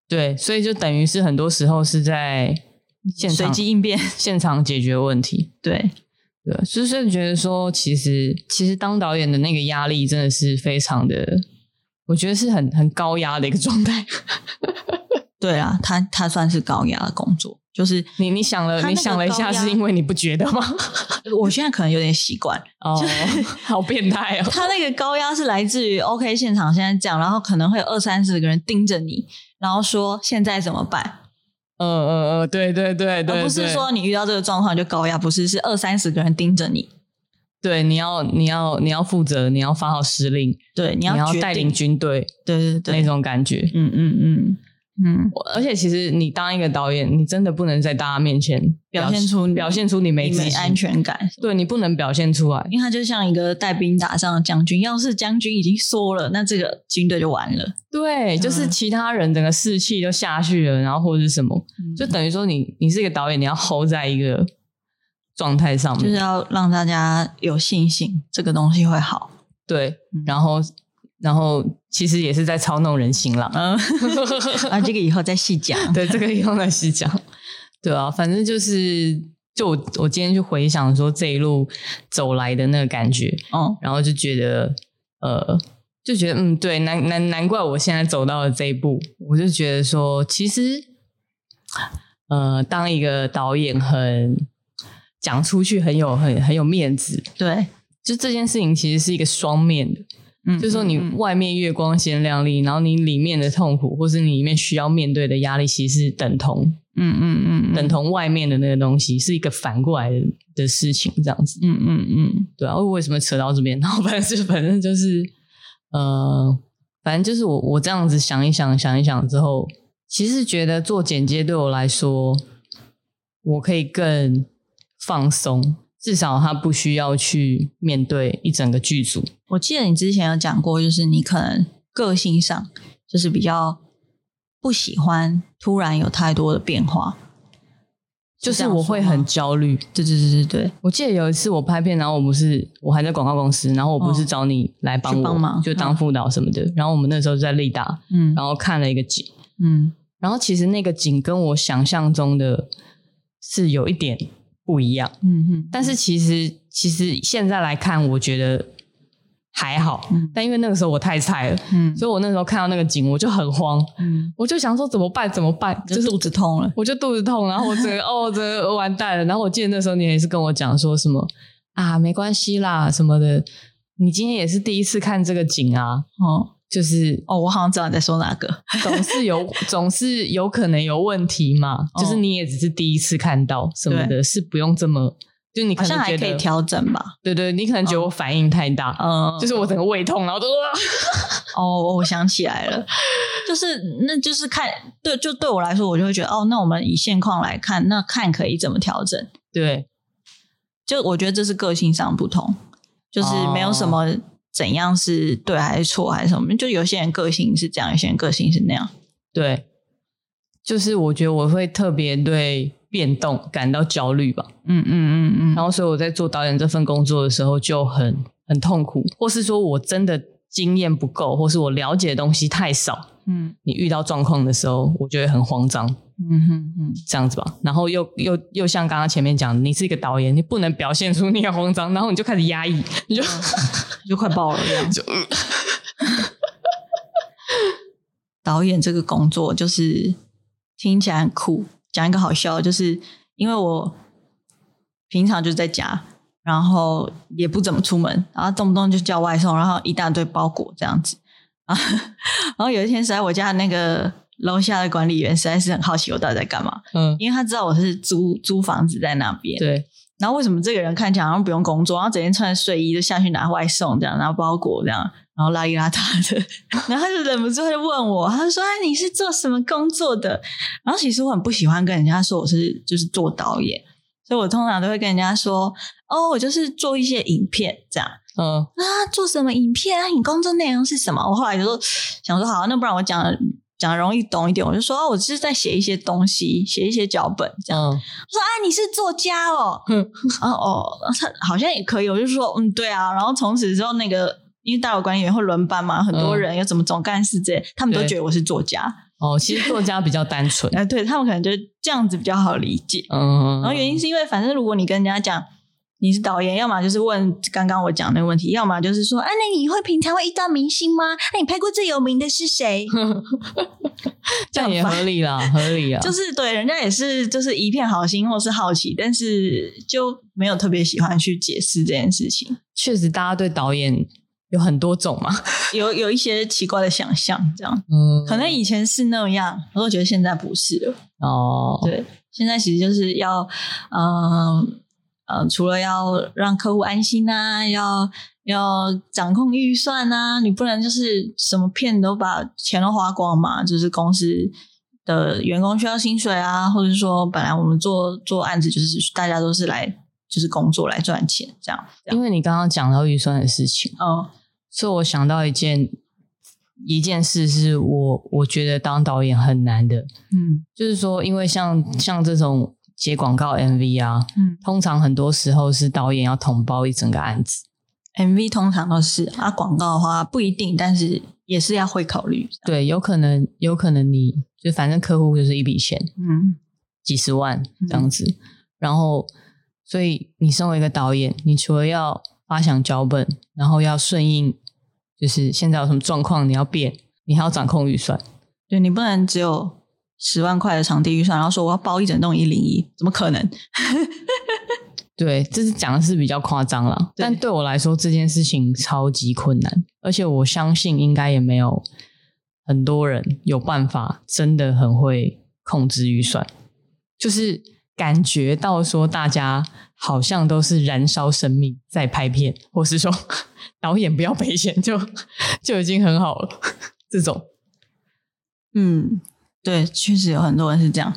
对，所以就等于是很多时候是在。现场随机应变，现场解决问题。对，对，就是觉得说，其实其实当导演的那个压力真的是非常的，我觉得是很很高压的一个状态。对啊，他他算是高压的工作，就是你你想了，你想了一下，是因为你不觉得吗？我现在可能有点习惯哦，好变态哦。他那个高压是来自于 OK 现场现在这样，然后可能会有二三十个人盯着你，然后说现在怎么办？嗯嗯嗯，对对对对，而不是说你遇到这个状况就高压，不是，是二三十个人盯着你，对，你要你要你要负责，你要发号施令，对，你要你要带领军队，对对对，那种感觉，嗯嗯嗯嗯，而且其实你当一个导演，你真的不能在大家面前表现出表现出你没没安全感，对，你不能表现出来，因为他就像一个带兵打仗的将军，要是将军已经缩了，那这个军队就完了。对，就是其他人整个士气就下去了，然后或者是什么，嗯、就等于说你你是一个导演，你要 hold 在一个状态上面，就是要让大家有信心，这个东西会好。对，然后然后其实也是在操弄人心了。嗯，啊，这个以后再细讲。对，这个以后再细讲。对啊，反正就是，就我我今天就回想说这一路走来的那个感觉，哦，然后就觉得呃。就觉得嗯，对，难难难怪我现在走到了这一步。我就觉得说，其实，呃，当一个导演很讲出去很有很很有面子，对，就这件事情其实是一个双面的。嗯，就是说你外面越光鲜亮丽，然后你里面的痛苦，或是你里面需要面对的压力，其实是等同。嗯嗯嗯，等同外面的那个东西，是一个反过来的的事情，这样子。嗯嗯嗯，对啊，为什么扯到这边？然后反正就反正就是。呃，反正就是我我这样子想一想想一想之后，其实觉得做剪接对我来说，我可以更放松，至少他不需要去面对一整个剧组。我记得你之前有讲过，就是你可能个性上就是比较不喜欢突然有太多的变化。就是我会很焦虑，对对对对对。我记得有一次我拍片，然后我不是我还在广告公司，然后我不是找你来帮我，帮忙就当副导什么的。嗯、然后我们那时候在立达，嗯，然后看了一个景，嗯，然后其实那个景跟我想象中的是有一点不一样，嗯哼。但是其实其实现在来看，我觉得还好。嗯、但因为那个时候我太菜了，嗯，所以我那时候看到那个景，我就很慌，嗯，我就想说怎么办？怎么办？就是肚子痛了，我就肚子痛，然后我整个 哦，这个完蛋了。然后我记得那时候你也是跟我讲说什么啊，没关系啦什么的。你今天也是第一次看这个景啊，哦。就是哦，我好像知道你在说哪个，总是有 总是有可能有问题嘛。哦、就是你也只是第一次看到什么的，是不用这么，就你可能觉得还可以调整吧。对对，你可能觉得我反应太大，嗯，就是我整个胃痛，然后都哦，我想起来了，就是那就是看对，就对我来说，我就会觉得哦，那我们以现况来看，那看可以怎么调整？对，就我觉得这是个性上不同，就是没有什么。哦怎样是对还是错还是什么？就有些人个性是这样，有些人个性是那样。对，就是我觉得我会特别对变动感到焦虑吧。嗯嗯嗯嗯。然后，所以我在做导演这份工作的时候就很很痛苦，或是说我真的经验不够，或是我了解的东西太少。嗯，你遇到状况的时候，我就会很慌张。嗯哼哼，这样子吧。然后又又又像刚刚前面讲的，你是一个导演，你不能表现出你很慌张，然后你就开始压抑，你就、嗯、就快爆了这样。就 导演这个工作就是听起来很酷。讲一个好笑，就是因为我平常就在家，然后也不怎么出门，然后动不动就叫外送，然后一大堆包裹这样子。啊，然后有一天是在我家那个楼下的管理员实在是很好奇我到底在干嘛，嗯，因为他知道我是租租房子在那边，对。然后为什么这个人看起来好像不用工作，然后整天穿着睡衣就下去拿外送这样，拿包裹这样，然后邋里邋遢的，然后他就忍不住他就问我，他就说：“哎，你是做什么工作的？”然后其实我很不喜欢跟人家说我是就是做导演，所以我通常都会跟人家说：“哦，我就是做一些影片这样。”嗯啊，做什么影片啊？你工作内容是什么？我后来就说想说好，那不然我讲讲容易懂一点，我就说哦，我就是在写一些东西，写一些脚本这样。嗯、我说啊，你是作家哦，嗯、哦哦，他好像也可以。我就说嗯，对啊。然后从此之后，那个因为大楼管理员会轮班嘛，很多人有什么总干事之类，他们都觉得我是作家。哦，其实作家比较单纯，哎，对他们可能就这样子比较好理解。嗯，然后原因是因为反正如果你跟人家讲。你是导演，要么就是问刚刚我讲那个问题，要么就是说，啊，那你会平常会遇到明星吗？那你拍过最有名的是谁？这样也合理啦，合理啊。就是对，人家也是就是一片好心或是好奇，但是就没有特别喜欢去解释这件事情。确实，大家对导演有很多种嘛，有有一些奇怪的想象，这样，嗯，可能以前是那样，我都觉得现在不是了。哦，对，现在其实就是要，嗯、呃。呃，除了要让客户安心啊，要要掌控预算啊，你不能就是什么骗都把钱都花光嘛。就是公司的员工需要薪水啊，或者说本来我们做做案子就是大家都是来就是工作来赚钱这样。这样因为你刚刚讲到预算的事情，哦，所以我想到一件一件事，是我我觉得当导演很难的，嗯，就是说，因为像像这种。接广告 MV 啊，嗯，通常很多时候是导演要统包一整个案子，MV 通常都是啊，广告的话不一定，但是也是要会考虑。对，有可能，有可能你就反正客户就是一笔钱，嗯，几十万这样子，嗯、然后所以你身为一个导演，你除了要发想脚本，然后要顺应，就是现在有什么状况你要变，你还要掌控预算，对，你不能只有。十万块的场地预算，然后说我要包一整栋一零一，怎么可能？对，这是讲的是比较夸张了。但对我来说，这件事情超级困难，而且我相信应该也没有很多人有办法，真的很会控制预算。就是感觉到说，大家好像都是燃烧生命在拍片，或是说 导演不要赔钱，就就已经很好了。这种，嗯。对，确实有很多人是这样。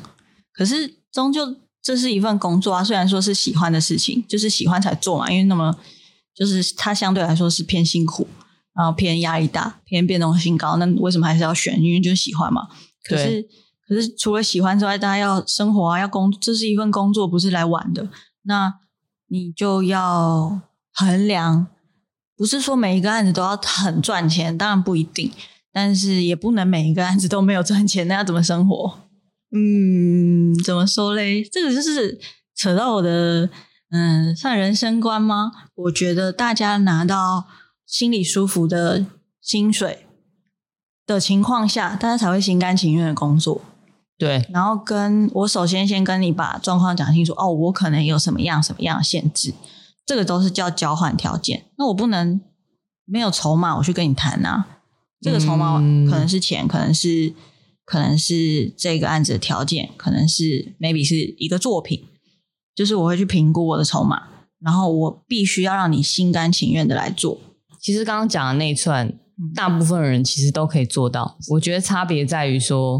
可是终究这是一份工作啊，虽然说是喜欢的事情，就是喜欢才做嘛。因为那么就是它相对来说是偏辛苦，然后偏压力大，偏变动性高。那为什么还是要选？因为就是喜欢嘛。可是可是除了喜欢之外，大家要生活啊，要工，这是一份工作，不是来玩的。那你就要衡量，不是说每一个案子都要很赚钱，当然不一定。但是也不能每一个案子都没有赚钱，那要怎么生活？嗯，怎么说嘞？这个就是扯到我的嗯，算人生观吗？我觉得大家拿到心里舒服的薪水的情况下，大家才会心甘情愿的工作。对，然后跟我首先先跟你把状况讲清楚。哦，我可能有什么样什么样的限制，这个都是叫交换条件。那我不能没有筹码我去跟你谈啊。这个筹码可能是钱，嗯、可能是可能是这个案子的条件，可能是 maybe 是一个作品。就是我会去评估我的筹码，然后我必须要让你心甘情愿的来做。其实刚刚讲的那一串，大部分人其实都可以做到。我觉得差别在于说，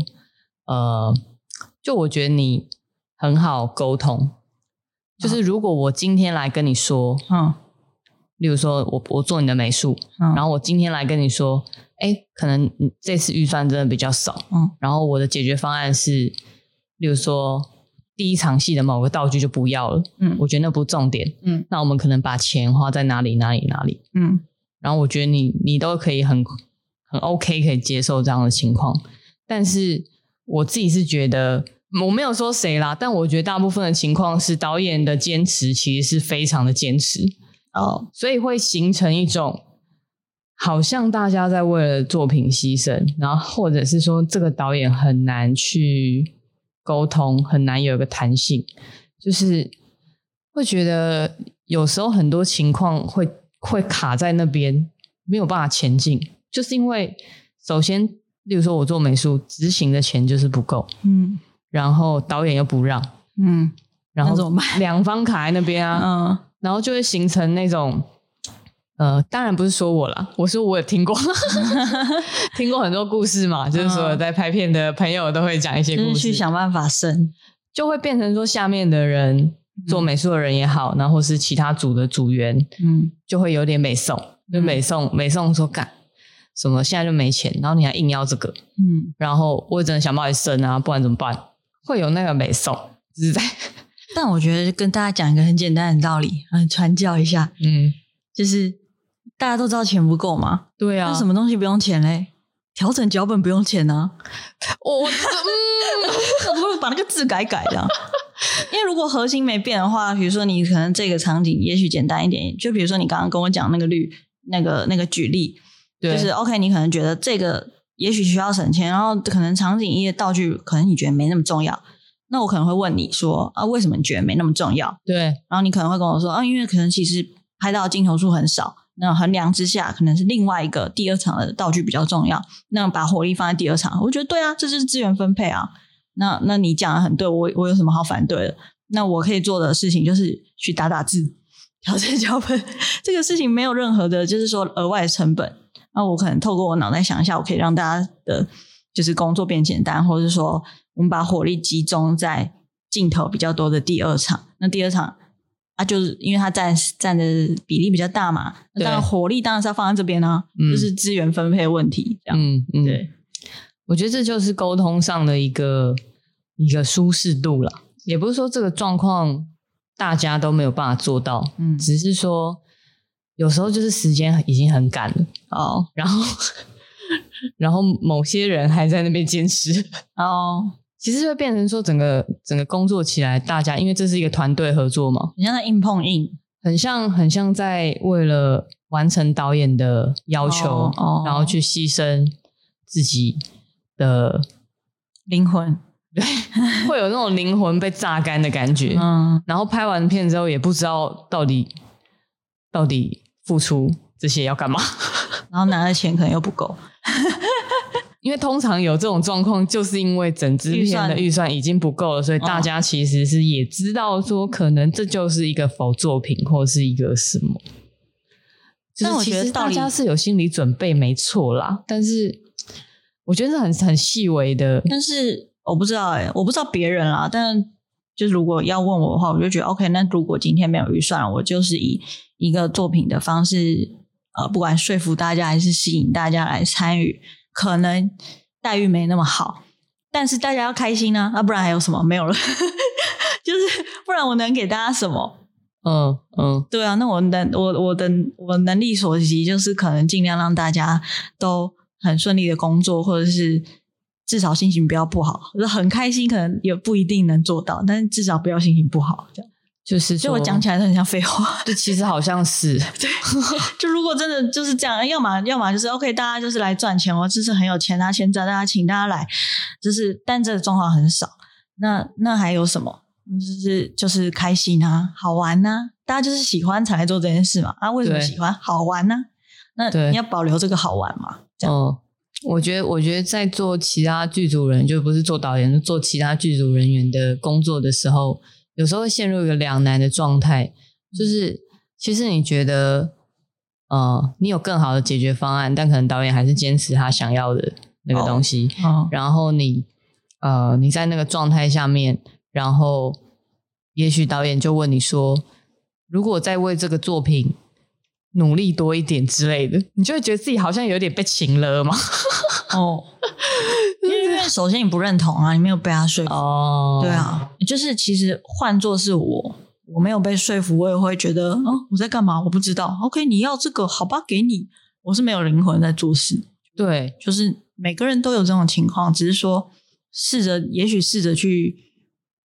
呃，就我觉得你很好沟通。就是如果我今天来跟你说，嗯，例如说我我做你的美术，嗯，然后我今天来跟你说，哎，可能这次预算真的比较少，嗯，然后我的解决方案是，例如说。第一场戏的某个道具就不要了，嗯，我觉得那不重点，嗯，那我们可能把钱花在哪里哪里哪里，嗯，然后我觉得你你都可以很很 OK 可以接受这样的情况，但是我自己是觉得我没有说谁啦，但我觉得大部分的情况是导演的坚持其实是非常的坚持哦，所以会形成一种好像大家在为了作品牺牲，然后或者是说这个导演很难去。沟通很难有一个弹性，就是会觉得有时候很多情况会会卡在那边，没有办法前进，就是因为首先，例如说我做美术执行的钱就是不够，嗯，然后导演又不让，嗯，然后怎么办？两方卡在那边啊，嗯，然后就会形成那种。呃，当然不是说我啦，我说我也听过，听过很多故事嘛，就是说在拍片的朋友都会讲一些故事，去想办法生，就会变成说下面的人做美术的人也好，然后是其他组的组员，嗯，就会有点美送，就美送美送说干什么现在就没钱，然后你还硬要这个，嗯，然后我也只能想办法生啊，不然怎么办？会有那个美送，是在，但我觉得跟大家讲一个很简单的道理，嗯，传教一下，嗯，就是。大家都知道钱不够吗？对啊，那什么东西不用钱嘞？调整脚本不用钱呢？我嗯，不如把那个字改改的。因为如果核心没变的话，比如说你可能这个场景也许简单一点，就比如说你刚刚跟我讲那个绿那个那个举例，对就是 OK，你可能觉得这个也许需要省钱，然后可能场景一些道具可能你觉得没那么重要，那我可能会问你说啊，为什么你觉得没那么重要？对，然后你可能会跟我说啊，因为可能其实拍到的镜头数很少。那衡量之下，可能是另外一个第二场的道具比较重要。那把火力放在第二场，我觉得对啊，这就是资源分配啊。那那你讲的很对，我我有什么好反对的？那我可以做的事情就是去打打字、调整 脚本，这个事情没有任何的，就是说额外成本。那我可能透过我脑袋想一下，我可以让大家的，就是工作变简单，或者是说，我们把火力集中在镜头比较多的第二场。那第二场。啊，就是因为它占占的比例比较大嘛，那当然火力当然是要放在这边啊，对就是资源分配问题这样。嗯嗯，对，我觉得这就是沟通上的一个一个舒适度了，也不是说这个状况大家都没有办法做到，嗯，只是说有时候就是时间已经很赶了哦，然后 然后某些人还在那边坚持。哦。其实会变成说，整个整个工作起来，大家因为这是一个团队合作嘛，很像在硬碰硬，很像很像在为了完成导演的要求，哦哦、然后去牺牲自己的灵魂，对，会有那种灵魂被榨干的感觉。嗯，然后拍完片之后，也不知道到底到底付出这些要干嘛，然后拿的钱可能又不够。因为通常有这种状况，就是因为整支片的预算已经不够了，所以大家其实是也知道说，可能这就是一个否作品，或是一个什么。但我觉得大家是有心理准备，没错啦。但是我觉得是很很细微的。但是我不知道哎、欸，我不知道别人啦。但就是如果要问我的话，我就觉得 OK。那如果今天没有预算，我就是以一个作品的方式，呃，不管说服大家还是吸引大家来参与。可能待遇没那么好，但是大家要开心呢、啊，那、啊、不然还有什么？没有了，就是不然我能给大家什么？嗯嗯，对啊，那我能我我的我能力所及，就是可能尽量让大家都很顺利的工作，或者是至少心情不要不好，很开心，可能也不一定能做到，但是至少不要心情不好，这样就是就我讲起来都很像废话。对，其实好像是。对，就如果真的就是这样，要么要么就是 OK，大家就是来赚钱，我就是很有钱拿钱赚大家，请大家来，就是但这个状况很少。那那还有什么？就是就是开心啊，好玩啊，大家就是喜欢才来做这件事嘛。啊，为什么喜欢？好玩呢？那你要保留这个好玩嘛？这样。哦，我觉得，我觉得在做其他剧组人，就不是做导演，做其他剧组人员的工作的时候，有时候会陷入一个两难的状态，就是其实你觉得，呃，你有更好的解决方案，但可能导演还是坚持他想要的那个东西，哦哦、然后你，呃，你在那个状态下面，然后也许导演就问你说，如果再为这个作品。努力多一点之类的，你就会觉得自己好像有点被情了吗？为首先你不认同啊，你没有被他说服。哦，对啊，就是其实换做是我，我没有被说服，我也会觉得，哦，我在干嘛？我不知道。OK，你要这个，好吧，给你。我是没有灵魂在做事。对，就是每个人都有这种情况，只是说试着，也许试着去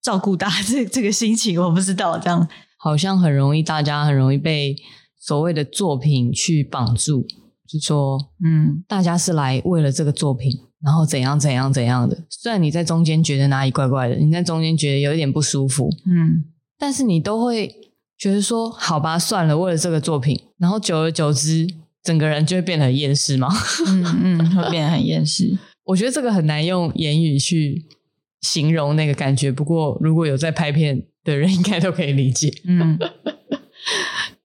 照顾大家 这这个心情，我不知道这样，好像很容易，大家很容易被。所谓的作品去绑住，就说，嗯，大家是来为了这个作品，然后怎样怎样怎样的。虽然你在中间觉得哪里怪怪的，你在中间觉得有一点不舒服，嗯，但是你都会觉得说，好吧，算了，为了这个作品，然后久而久之，整个人就会变得很厌世嘛，嗯嗯，会变得很厌世。我觉得这个很难用言语去形容那个感觉。不过，如果有在拍片的人，应该都可以理解，嗯。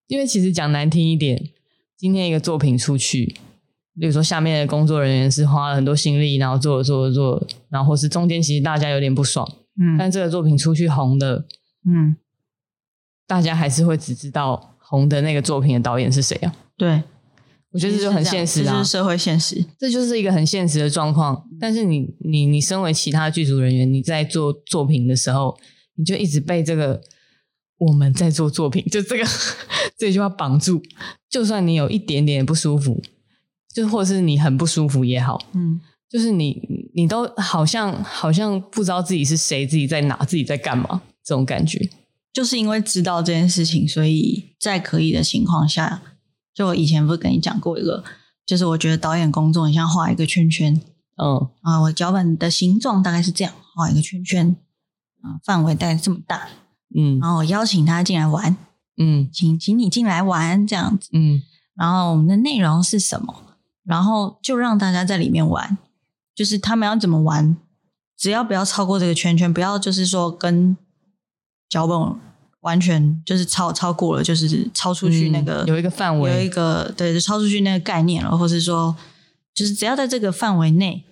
因为其实讲难听一点，今天一个作品出去，比如说下面的工作人员是花了很多心力，然后做了做了做了，然后或是中间其实大家有点不爽，嗯，但这个作品出去红的，嗯，大家还是会只知道红的那个作品的导演是谁啊？对，我觉得这就很现实啊，这就是社会现实，这就是一个很现实的状况。但是你你你身为其他剧组人员，你在做作品的时候，你就一直被这个。我们在做作品，就这个 这句话绑住。就算你有一点点不舒服，就或者是你很不舒服也好，嗯，就是你你都好像好像不知道自己是谁，自己在哪，自己在干嘛，这种感觉。就是因为知道这件事情，所以在可以的情况下，就我以前不是跟你讲过一个，就是我觉得导演工作很像画一个圈圈，嗯啊，我脚本的形状大概是这样，画一个圈圈，啊，范围大概这么大。嗯，然后我邀请他进来玩，嗯，请请你进来玩这样子，嗯，然后我们的内容是什么？然后就让大家在里面玩，就是他们要怎么玩，只要不要超过这个圈圈，不要就是说跟脚本完全就是超超过了，就是超出去那个、嗯、有一个范围，有一个对，就超出去那个概念了，或是说就是只要在这个范围内，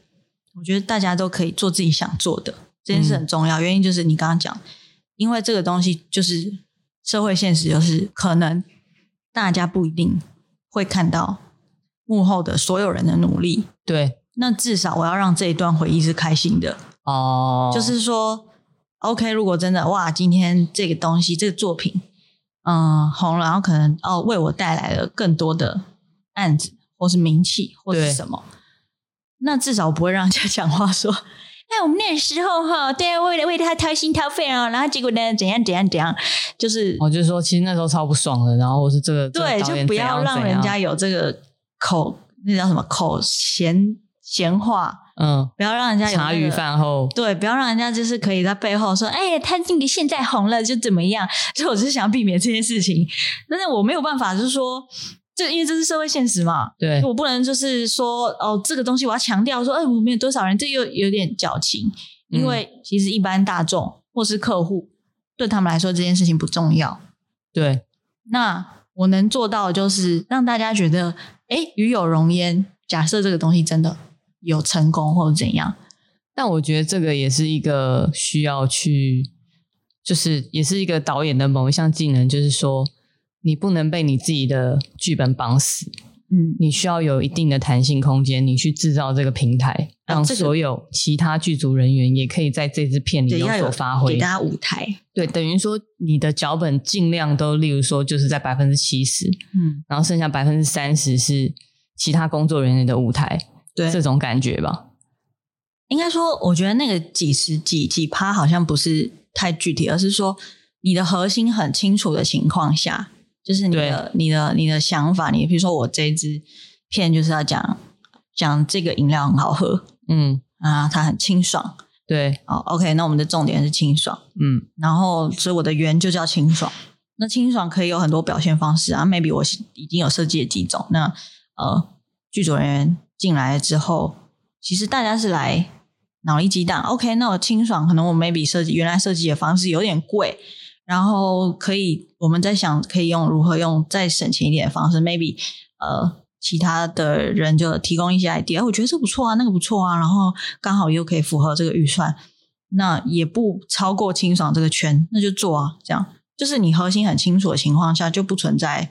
我觉得大家都可以做自己想做的，这件事很重要。嗯、原因就是你刚刚讲。因为这个东西就是社会现实，就是可能大家不一定会看到幕后的所有人的努力。对，那至少我要让这一段回忆是开心的哦。就是说，OK，如果真的哇，今天这个东西这个作品嗯红了，然后可能哦为我带来了更多的案子，或是名气，或是什么，那至少我不会让人家 讲话说。哎我们那时候哈，对啊，为了为他掏心掏肺啊，然后结果呢，怎样怎样怎样，就是我就说，其实那时候超不爽的，然后我是这个对，就不要让人家有这个口，那叫什么口闲闲话，嗯，不要让人家有、那个、茶余饭后，对，不要让人家就是可以在背后说，哎，他今年现在红了就怎么样，所以我是想要避免这件事情，但是我没有办法，就是说。就因为这是社会现实嘛，对，我不能就是说哦，这个东西我要强调说，哎，我们有多少人，这又有点矫情。因为其实一般大众或是客户对他们来说这件事情不重要。对，那我能做到的就是让大家觉得，哎，与有容焉。假设这个东西真的有成功或者怎样，但我觉得这个也是一个需要去，就是也是一个导演的某一项技能，就是说。你不能被你自己的剧本绑死，嗯，你需要有一定的弹性空间，你去制造这个平台，让所有其他剧组人员也可以在这支片里有所发挥，给大家舞台。对，等于说你的脚本尽量都，例如说就是在百分之七十，嗯，然后剩下百分之三十是其他工作人员的舞台，对，这种感觉吧。应该说，我觉得那个几十几几趴好像不是太具体，而是说。你的核心很清楚的情况下，就是你的你的你的想法，你比如说我这一支片就是要讲讲这个饮料很好喝，嗯啊，它很清爽，对，好，OK，那我们的重点是清爽，嗯，然后所以我的圆就叫清爽。那清爽可以有很多表现方式啊，maybe 我已经有设计了几种。那呃，剧组人员进来之后，其实大家是来脑力激荡。OK，那我清爽，可能我 maybe 设计原来设计的方式有点贵，然后可以我们在想可以用如何用再省钱一点的方式，maybe 呃其他的人就提供一些 idea，我觉得这不错啊，那个不错啊，然后刚好又可以符合这个预算，那也不超过清爽这个圈，那就做啊，这样。就是你核心很清楚的情况下，就不存在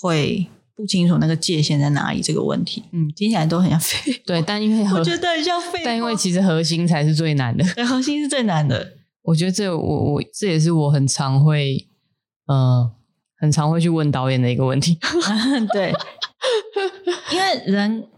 会不清楚那个界限在哪里这个问题。嗯，听起来都很像废。对，但因为我觉得很像废，但因为其实核心才是最难的。对，核心是最难的。我觉得这我我这也是我很常会呃很常会去问导演的一个问题。对，因为人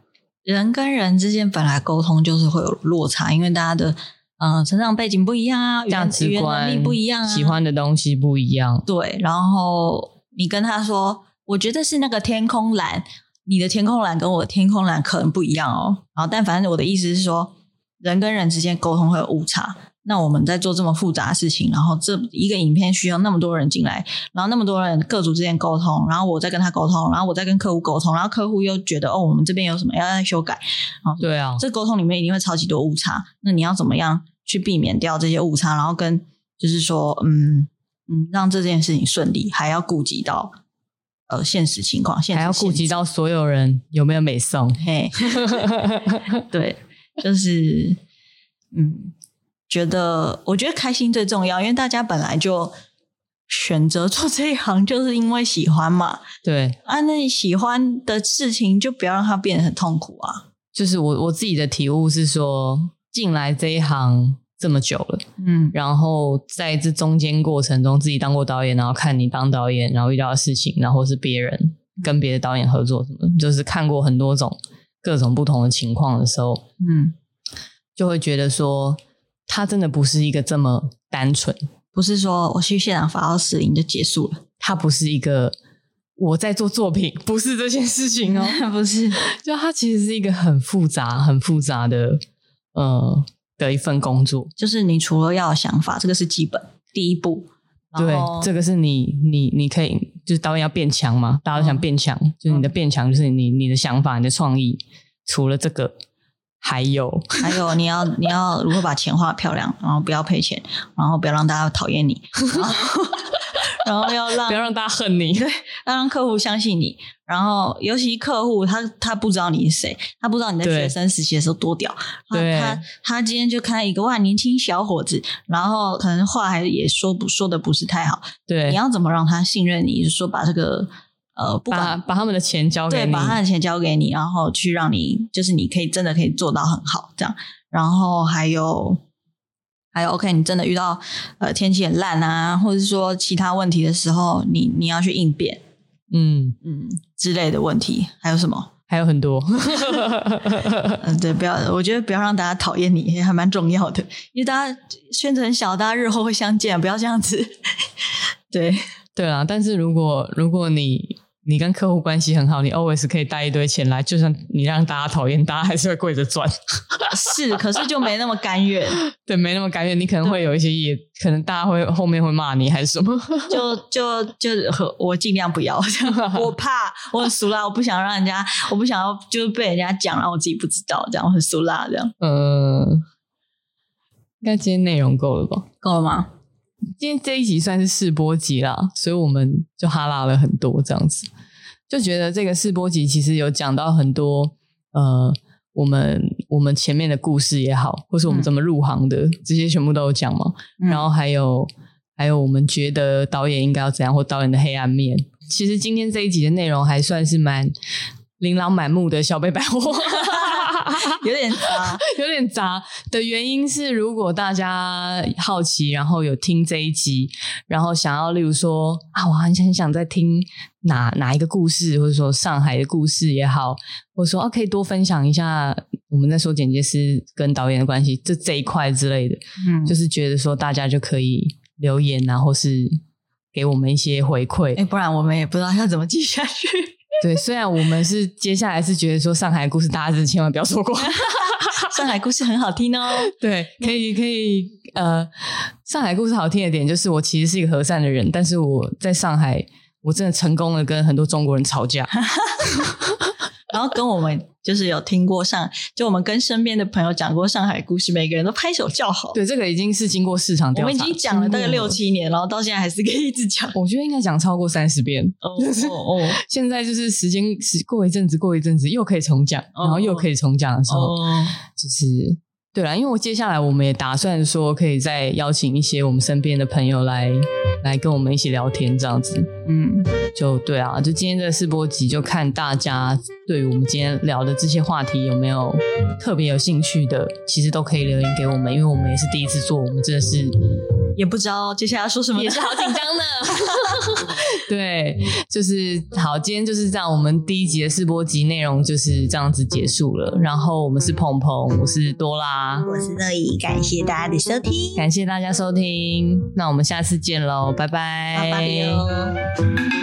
人跟人之间本来沟通就是会有落差，因为大家的。嗯，成长背景不一样啊，价值观能力不一样啊，喜欢的东西不一样。对，然后你跟他说，我觉得是那个天空蓝，你的天空蓝跟我的天空蓝可能不一样哦。然后，但反正我的意思是说，人跟人之间沟通会有误差。那我们在做这么复杂的事情，然后这一个影片需要那么多人进来，然后那么多人各组之间沟通，然后我再跟他沟通，然后我再跟客户沟通，然后客户又觉得哦，我们这边有什么要再修改。对啊，这沟通里面一定会超级多误差。那你要怎么样？去避免掉这些误差，然后跟就是说，嗯嗯，让这件事情顺利，还要顾及到呃现实情况，现实还要顾及到所有人有没有美送。嘿，对，就是嗯，觉得我觉得开心最重要，因为大家本来就选择做这一行，就是因为喜欢嘛。对啊，那你喜欢的事情就不要让它变得很痛苦啊。就是我我自己的体悟是说。进来这一行这么久了，嗯，然后在这中间过程中，自己当过导演，然后看你当导演，然后遇到的事情，然后是别人跟别的导演合作什么，就是看过很多种各种不同的情况的时候，嗯，就会觉得说，他真的不是一个这么单纯，不是说我去现场发号施令就结束了，他不是一个我在做作品，不是这件事情哦，不是，就他其实是一个很复杂、很复杂的。呃，的一份工作，就是你除了要有想法，这个是基本第一步。对，这个是你你你可以，就是导演要变强嘛，大家都想变强，嗯、就是你的变强，就是你你的想法、你的创意。除了这个，还有还有，你要你要如何把钱花漂亮，然后不要赔钱，然后不要让大家讨厌你。然后 要让不要让大家恨你，对，要让客户相信你。然后尤其客户他他不知道你是谁，他不知道你在学生时期的时候多屌。对，他他今天就看到一个哇年轻小伙子，然后可能话还也说不说的不是太好。对，你要怎么让他信任你？就是说把这个呃，不把把他们的钱交给你，对，把他的钱交给你，然后去让你就是你可以真的可以做到很好这样。然后还有。还有 OK，你真的遇到呃天气很烂啊，或者是说其他问题的时候，你你要去应变，嗯嗯之类的问题，还有什么？还有很多，嗯，对，不要，我觉得不要让大家讨厌你，也还蛮重要的，因为大家圈子很小，大家日后会相见，不要这样子。对对啊，但是如果如果你。你跟客户关系很好，你 always 可以带一堆钱来，就算你让大家讨厌，大家还是会跪着赚。是，可是就没那么甘愿。对，没那么甘愿，你可能会有一些也，可能大家会后面会骂你还是什么。就就就我尽量不要，我怕我很俗辣，我不想让人家，我不想要就是被人家讲，然后我自己不知道，这样我很俗辣这样。嗯，应该今天内容够了吧？够了吗？今天这一集算是试播集啦，所以我们就哈拉了很多这样子。就觉得这个试播集其实有讲到很多，呃，我们我们前面的故事也好，或是我们怎么入行的，嗯、这些全部都有讲嘛。嗯、然后还有还有我们觉得导演应该要怎样，或导演的黑暗面。其实今天这一集的内容还算是蛮琳琅满目的小北百货。有点杂，有点杂的原因是，如果大家好奇，然后有听这一集，然后想要，例如说啊，我很很想再听哪哪一个故事，或者说上海的故事也好，或者说啊，可以多分享一下我们在说剪接师跟导演的关系，这这一块之类的，嗯，就是觉得说大家就可以留言啊，或是给我们一些回馈。哎，不然我们也不知道要怎么记下去。对，虽然我们是接下来是觉得说上海故事，大家是千万不要错过。上海故事很好听哦。对，可以可以。呃，上海故事好听的点就是，我其实是一个和善的人，但是我在上海，我真的成功的跟很多中国人吵架。然后跟我们就是有听过上，就我们跟身边的朋友讲过上海故事，每个人都拍手叫好。对，这个已经是经过市场调查，我们已经讲了大概六七年，然后到现在还是可以一直讲。我觉得应该讲超过三十遍。哦哦哦！现在就是时间是过一阵子，过一阵子又可以重讲，然后又可以重讲的时候，哦、就是。对啦，因为我接下来我们也打算说，可以再邀请一些我们身边的朋友来来跟我们一起聊天，这样子。嗯，就对啊，就今天这个试播集，就看大家对于我们今天聊的这些话题有没有特别有兴趣的，其实都可以留言给我们，因为我们也是第一次做，我们真的是。也不知道接下来要说什么，也是好紧张的。对，就是好，今天就是这样。我们第一集的试播集内容就是这样子结束了。然后我们是鹏鹏，我是多拉，我是乐怡，感谢大家的收听，感谢大家收听。那我们下次见喽，拜拜，拜拜哟。